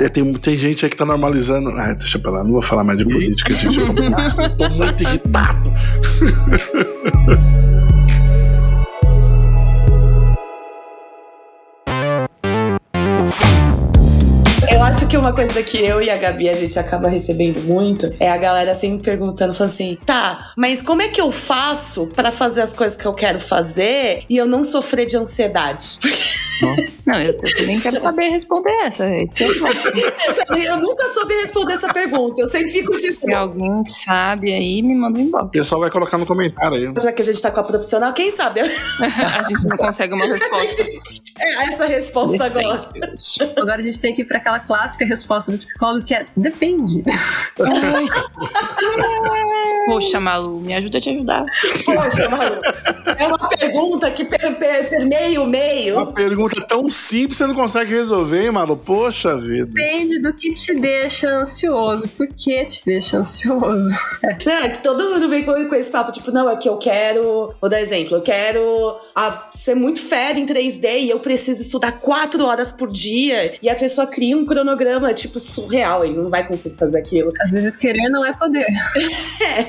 É, tem, tem gente aí que tá normalizando. Ah, deixa pra lá, não vou falar mais de política, gente. Eu tô, tô muito irritado. acho que uma coisa que eu e a Gabi a gente acaba recebendo muito é a galera sempre perguntando, falando assim, tá, mas como é que eu faço pra fazer as coisas que eu quero fazer e eu não sofrer de ansiedade? Nossa. Não, eu, eu também quero saber responder essa. Então, Eu, também- eu nunca soube responder essa pergunta. Eu sempre fico tipo. Se alguém sabe aí, me manda um inbox. O pessoal vai colocar no comentário aí. Já que a gente tá com a profissional, quem sabe a gente não consegue uma resposta. gente é essa resposta agora. decente. Agora a gente tem que ir para aquela clássica resposta do psicólogo que é depende. Poxa, Malu, me ajuda a te ajudar. Poxa, Malu, é uma pergunta que per, per, permeia o Uma meio. pergunta tão simples você não consegue resolver, hein, Malu? Poxa vida. Depende do que te deixa ansioso. Por que te deixa ansioso? Né, que todo mundo vem com, com esse papo, tipo, não, é que eu quero. Vou dar exemplo, eu quero ah, ser muito fera em 3D e eu preciso estudar quatro horas por dia. E a pessoa cria um cronograma, tipo, surreal, ele não vai conseguir fazer aquilo. Às vezes querer não é poder. É.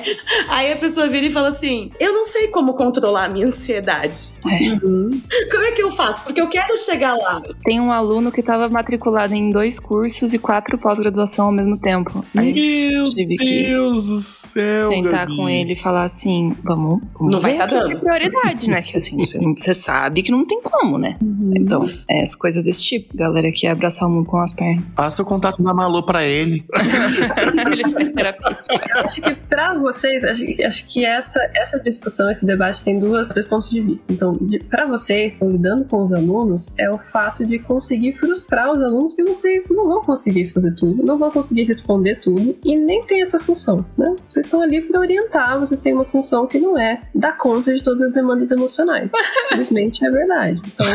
Aí a pessoa vira e fala assim: Eu não sei como controlar a minha ansiedade. Uhum. Como é que eu faço? Porque eu quero chegar lá. Tem um aluno que estava matriculado em dois cursos e quatro pós-graduação ao mesmo tempo. Aí Meu tive que Deus do céu. sentar Gabi. com ele e falar assim: vamos, vamos Não vai ver tá dando. que prioridade, né? Que assim, você, não- você sabe que não tem como, né? Então, é as coisas desse tipo. Galera que abraçar o mundo com as pernas. Passa o contato da Malu pra ele. ele faz terapia. Eu acho que pra vocês, acho, acho que essa, essa discussão, esse debate tem duas, dois pontos de vista. Então, de, para vocês que estão lidando com os alunos, é o fato de conseguir frustrar os alunos que vocês não vão conseguir fazer tudo, não vão conseguir responder tudo e nem tem essa função, né? Vocês estão ali para orientar, vocês têm uma função que não é dar conta de todas as demandas emocionais. Infelizmente é verdade. Então,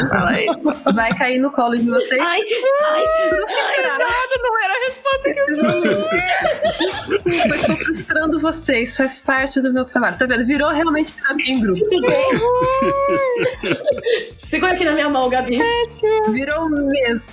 vai cair no colo de vocês Ai, ai, frustrar não era a resposta que esses alunos. Eu estou frustrando vocês, faz parte do meu trabalho. Tá vendo? Virou realmente terapia em grupo. tudo bem? Segura aqui na minha mão, Gabi. Virou mesmo.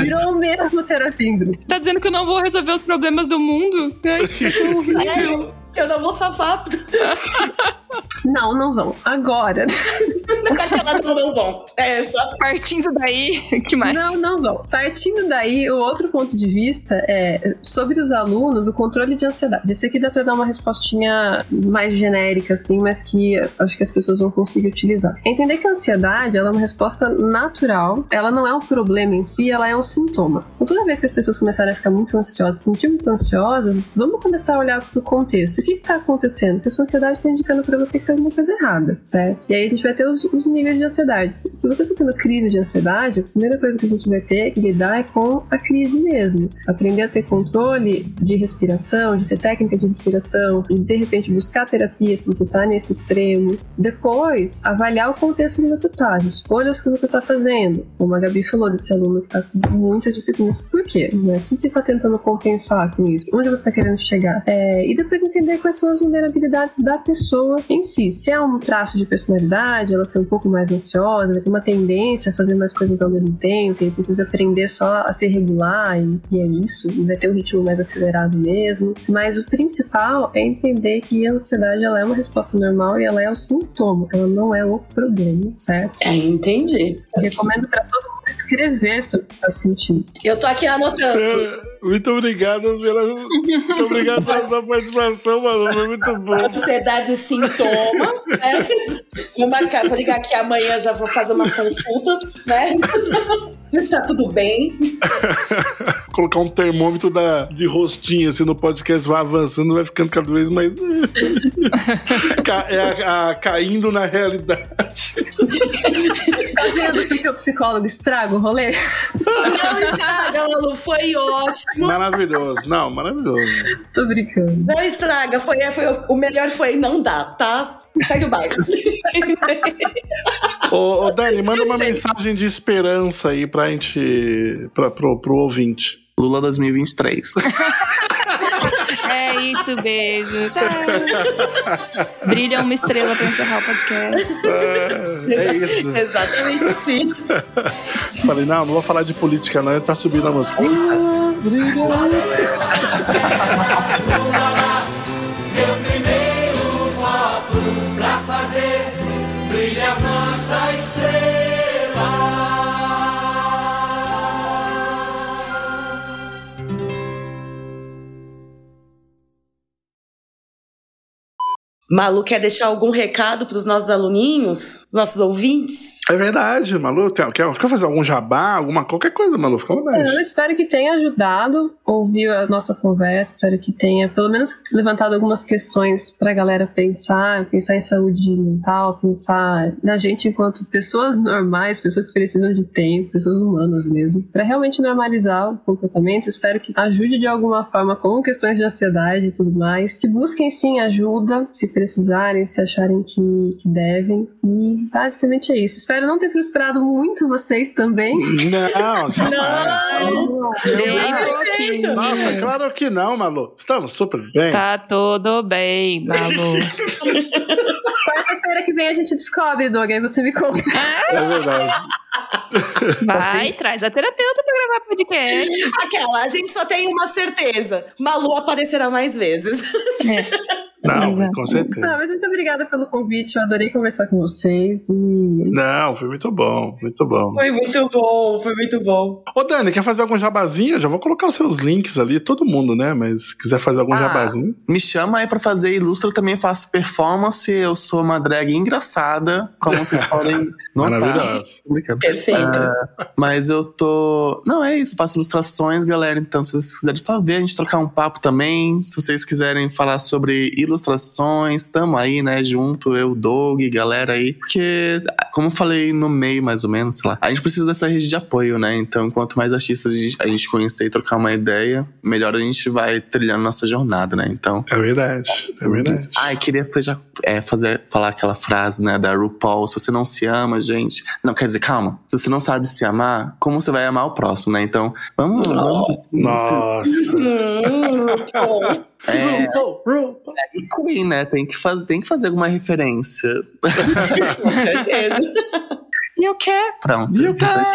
Virou mesmo terapia em grupo. Você tá dizendo que eu não vou resolver os problemas do mundo? Ai, que horrível. Eu não vou safar. Não, não vão. Agora. Daquela não, não vão. É essa. Partindo daí, que mais? Não, não vão. Partindo daí, o outro ponto de vista é sobre os alunos, o controle de ansiedade. Isso aqui dá pra dar uma respostinha mais genérica, assim, mas que acho que as pessoas vão conseguir utilizar. Entender que a ansiedade ela é uma resposta natural, ela não é um problema em si, ela é um sintoma. Então, toda vez que as pessoas começarem a ficar muito ansiosas, se sentir muito ansiosas, vamos começar a olhar pro contexto. O que que tá acontecendo? Porque a sua ansiedade tá indicando pra você que tá alguma coisa errada, certo? E aí a gente vai ter os, os níveis de ansiedade. Se você tá tendo crise de ansiedade, a primeira coisa que a gente vai ter que lidar é com a crise mesmo. Aprender a ter controle de respiração, de ter técnica de respiração, de de repente buscar terapia se você tá nesse extremo. Depois, avaliar o contexto que você tá, as escolhas que você tá fazendo. Como a Gabi falou desse aluno que tá com muitas disciplinas. Por quê? Né? O que que tá tentando compensar com isso? Onde você tá querendo chegar? É, e depois entender quais são as vulnerabilidades da pessoa em si. Se é um traço de personalidade, ela ser um pouco mais ansiosa, vai ter uma tendência a fazer mais coisas ao mesmo tempo, e precisa aprender só a se regular, e, e é isso, e vai ter um ritmo mais acelerado mesmo. Mas o principal é entender que a ansiedade ela é uma resposta normal e ela é o sintoma, ela não é o problema, certo? É, entendi. Eu recomendo para todo mundo escrever sobre o que está sentindo. Eu tô aqui anotando. Muito obrigado pela, muito obrigado pela sua participação, Malu. Foi muito bom. Ansiedade sintoma, né? Vou marcar, vou ligar aqui amanhã, já vou fazer umas consultas, né? Ver se tá tudo bem. Colocar um termômetro da, de rostinho assim no podcast, vai avançando, vai ficando cada vez mais. Ca- é a- a- caindo na realidade. Tá vendo porque o psicólogo estraga o rolê? Não estraga, Malu, foi ótimo. Maravilhoso. Não, maravilhoso. Tô brincando. Não estraga, foi, foi, o melhor foi não dá, tá? Segue o baile. Ô, ô, Dani, manda uma mensagem de esperança aí pra gente, pra, pro, pro ouvinte. Lula 2023. É isso, beijo. Tchau. Brilha uma estrela pra encerrar o podcast. É, é isso. Exatamente assim. Falei, não, não vou falar de política, não. Ele tá subindo a música. Ah, Malu, quer deixar algum recado pros nossos aluninhos, nossos ouvintes? É verdade, Malu. Quer, quer, fazer algum jabá, alguma qualquer coisa, Malu? Fica à É, vontade. Eu espero que tenha ajudado, ouvir a nossa conversa, espero que tenha pelo menos levantado algumas questões pra galera pensar, pensar em saúde mental, pensar na gente enquanto pessoas normais, pessoas que precisam de tempo, pessoas humanas mesmo, Pra realmente normalizar o comportamento. Espero que ajude de alguma forma com questões de ansiedade e tudo mais, que busquem sim ajuda, se precisarem, se acharem que, que devem. E basicamente é isso. Espero não ter frustrado muito vocês também. Não, pouquinho. Nossa, claro que não, Malu. Estamos super bem. Tá tudo bem, Malu. Quarta-feira que vem a gente descobre, Doug, aí você me conta. É verdade. Vai, traz a terapeuta pra gravar podcast. Aquela, a gente só tem uma certeza. Malu aparecerá mais vezes. Não, Exato. com certeza. Ah, mas muito obrigada pelo convite, eu adorei conversar com vocês e Não, foi muito bom, muito bom. Foi muito bom, foi muito bom. Ô, Dani, quer fazer algum jabazinho? Eu Já vou colocar os seus links ali, todo mundo, né? Mas se quiser fazer algum Ah. jabazinho. Me chama aí pra fazer ilustra, eu também faço performance. Eu sou uma drag engraçada, como vocês podem notar. Maravilhoso. Brincando. Perfeito. Mas eu tô. Não, é isso, faço ilustrações, galera. Então, se vocês quiserem só ver, a gente trocar um papo também. Se vocês quiserem falar sobre ilustrações, tamo aí, né? Junto, eu, Doug, galera aí. Porque, como eu falei no meio, mais ou menos, sei lá, a gente precisa dessa rede de apoio, né? Então, quanto mais artistas a gente- conhecer e trocar uma ideia, melhor a gente vai trilhando nossa jornada, né? Então. É verdade, é verdade. Ah, eu queria já, é, fazer, falar aquela frase, né, da RuPaul, se você não se ama, gente... Não, quer dizer, calma, se você não sabe se amar, como você vai amar o próximo, né? Então, vamos... vamos Nossa. É, RuPaul, RuPaul. e Queen, né? Tem que, faz, tem que fazer alguma referência. Com certeza. E eu quero. Pronto. E o cara?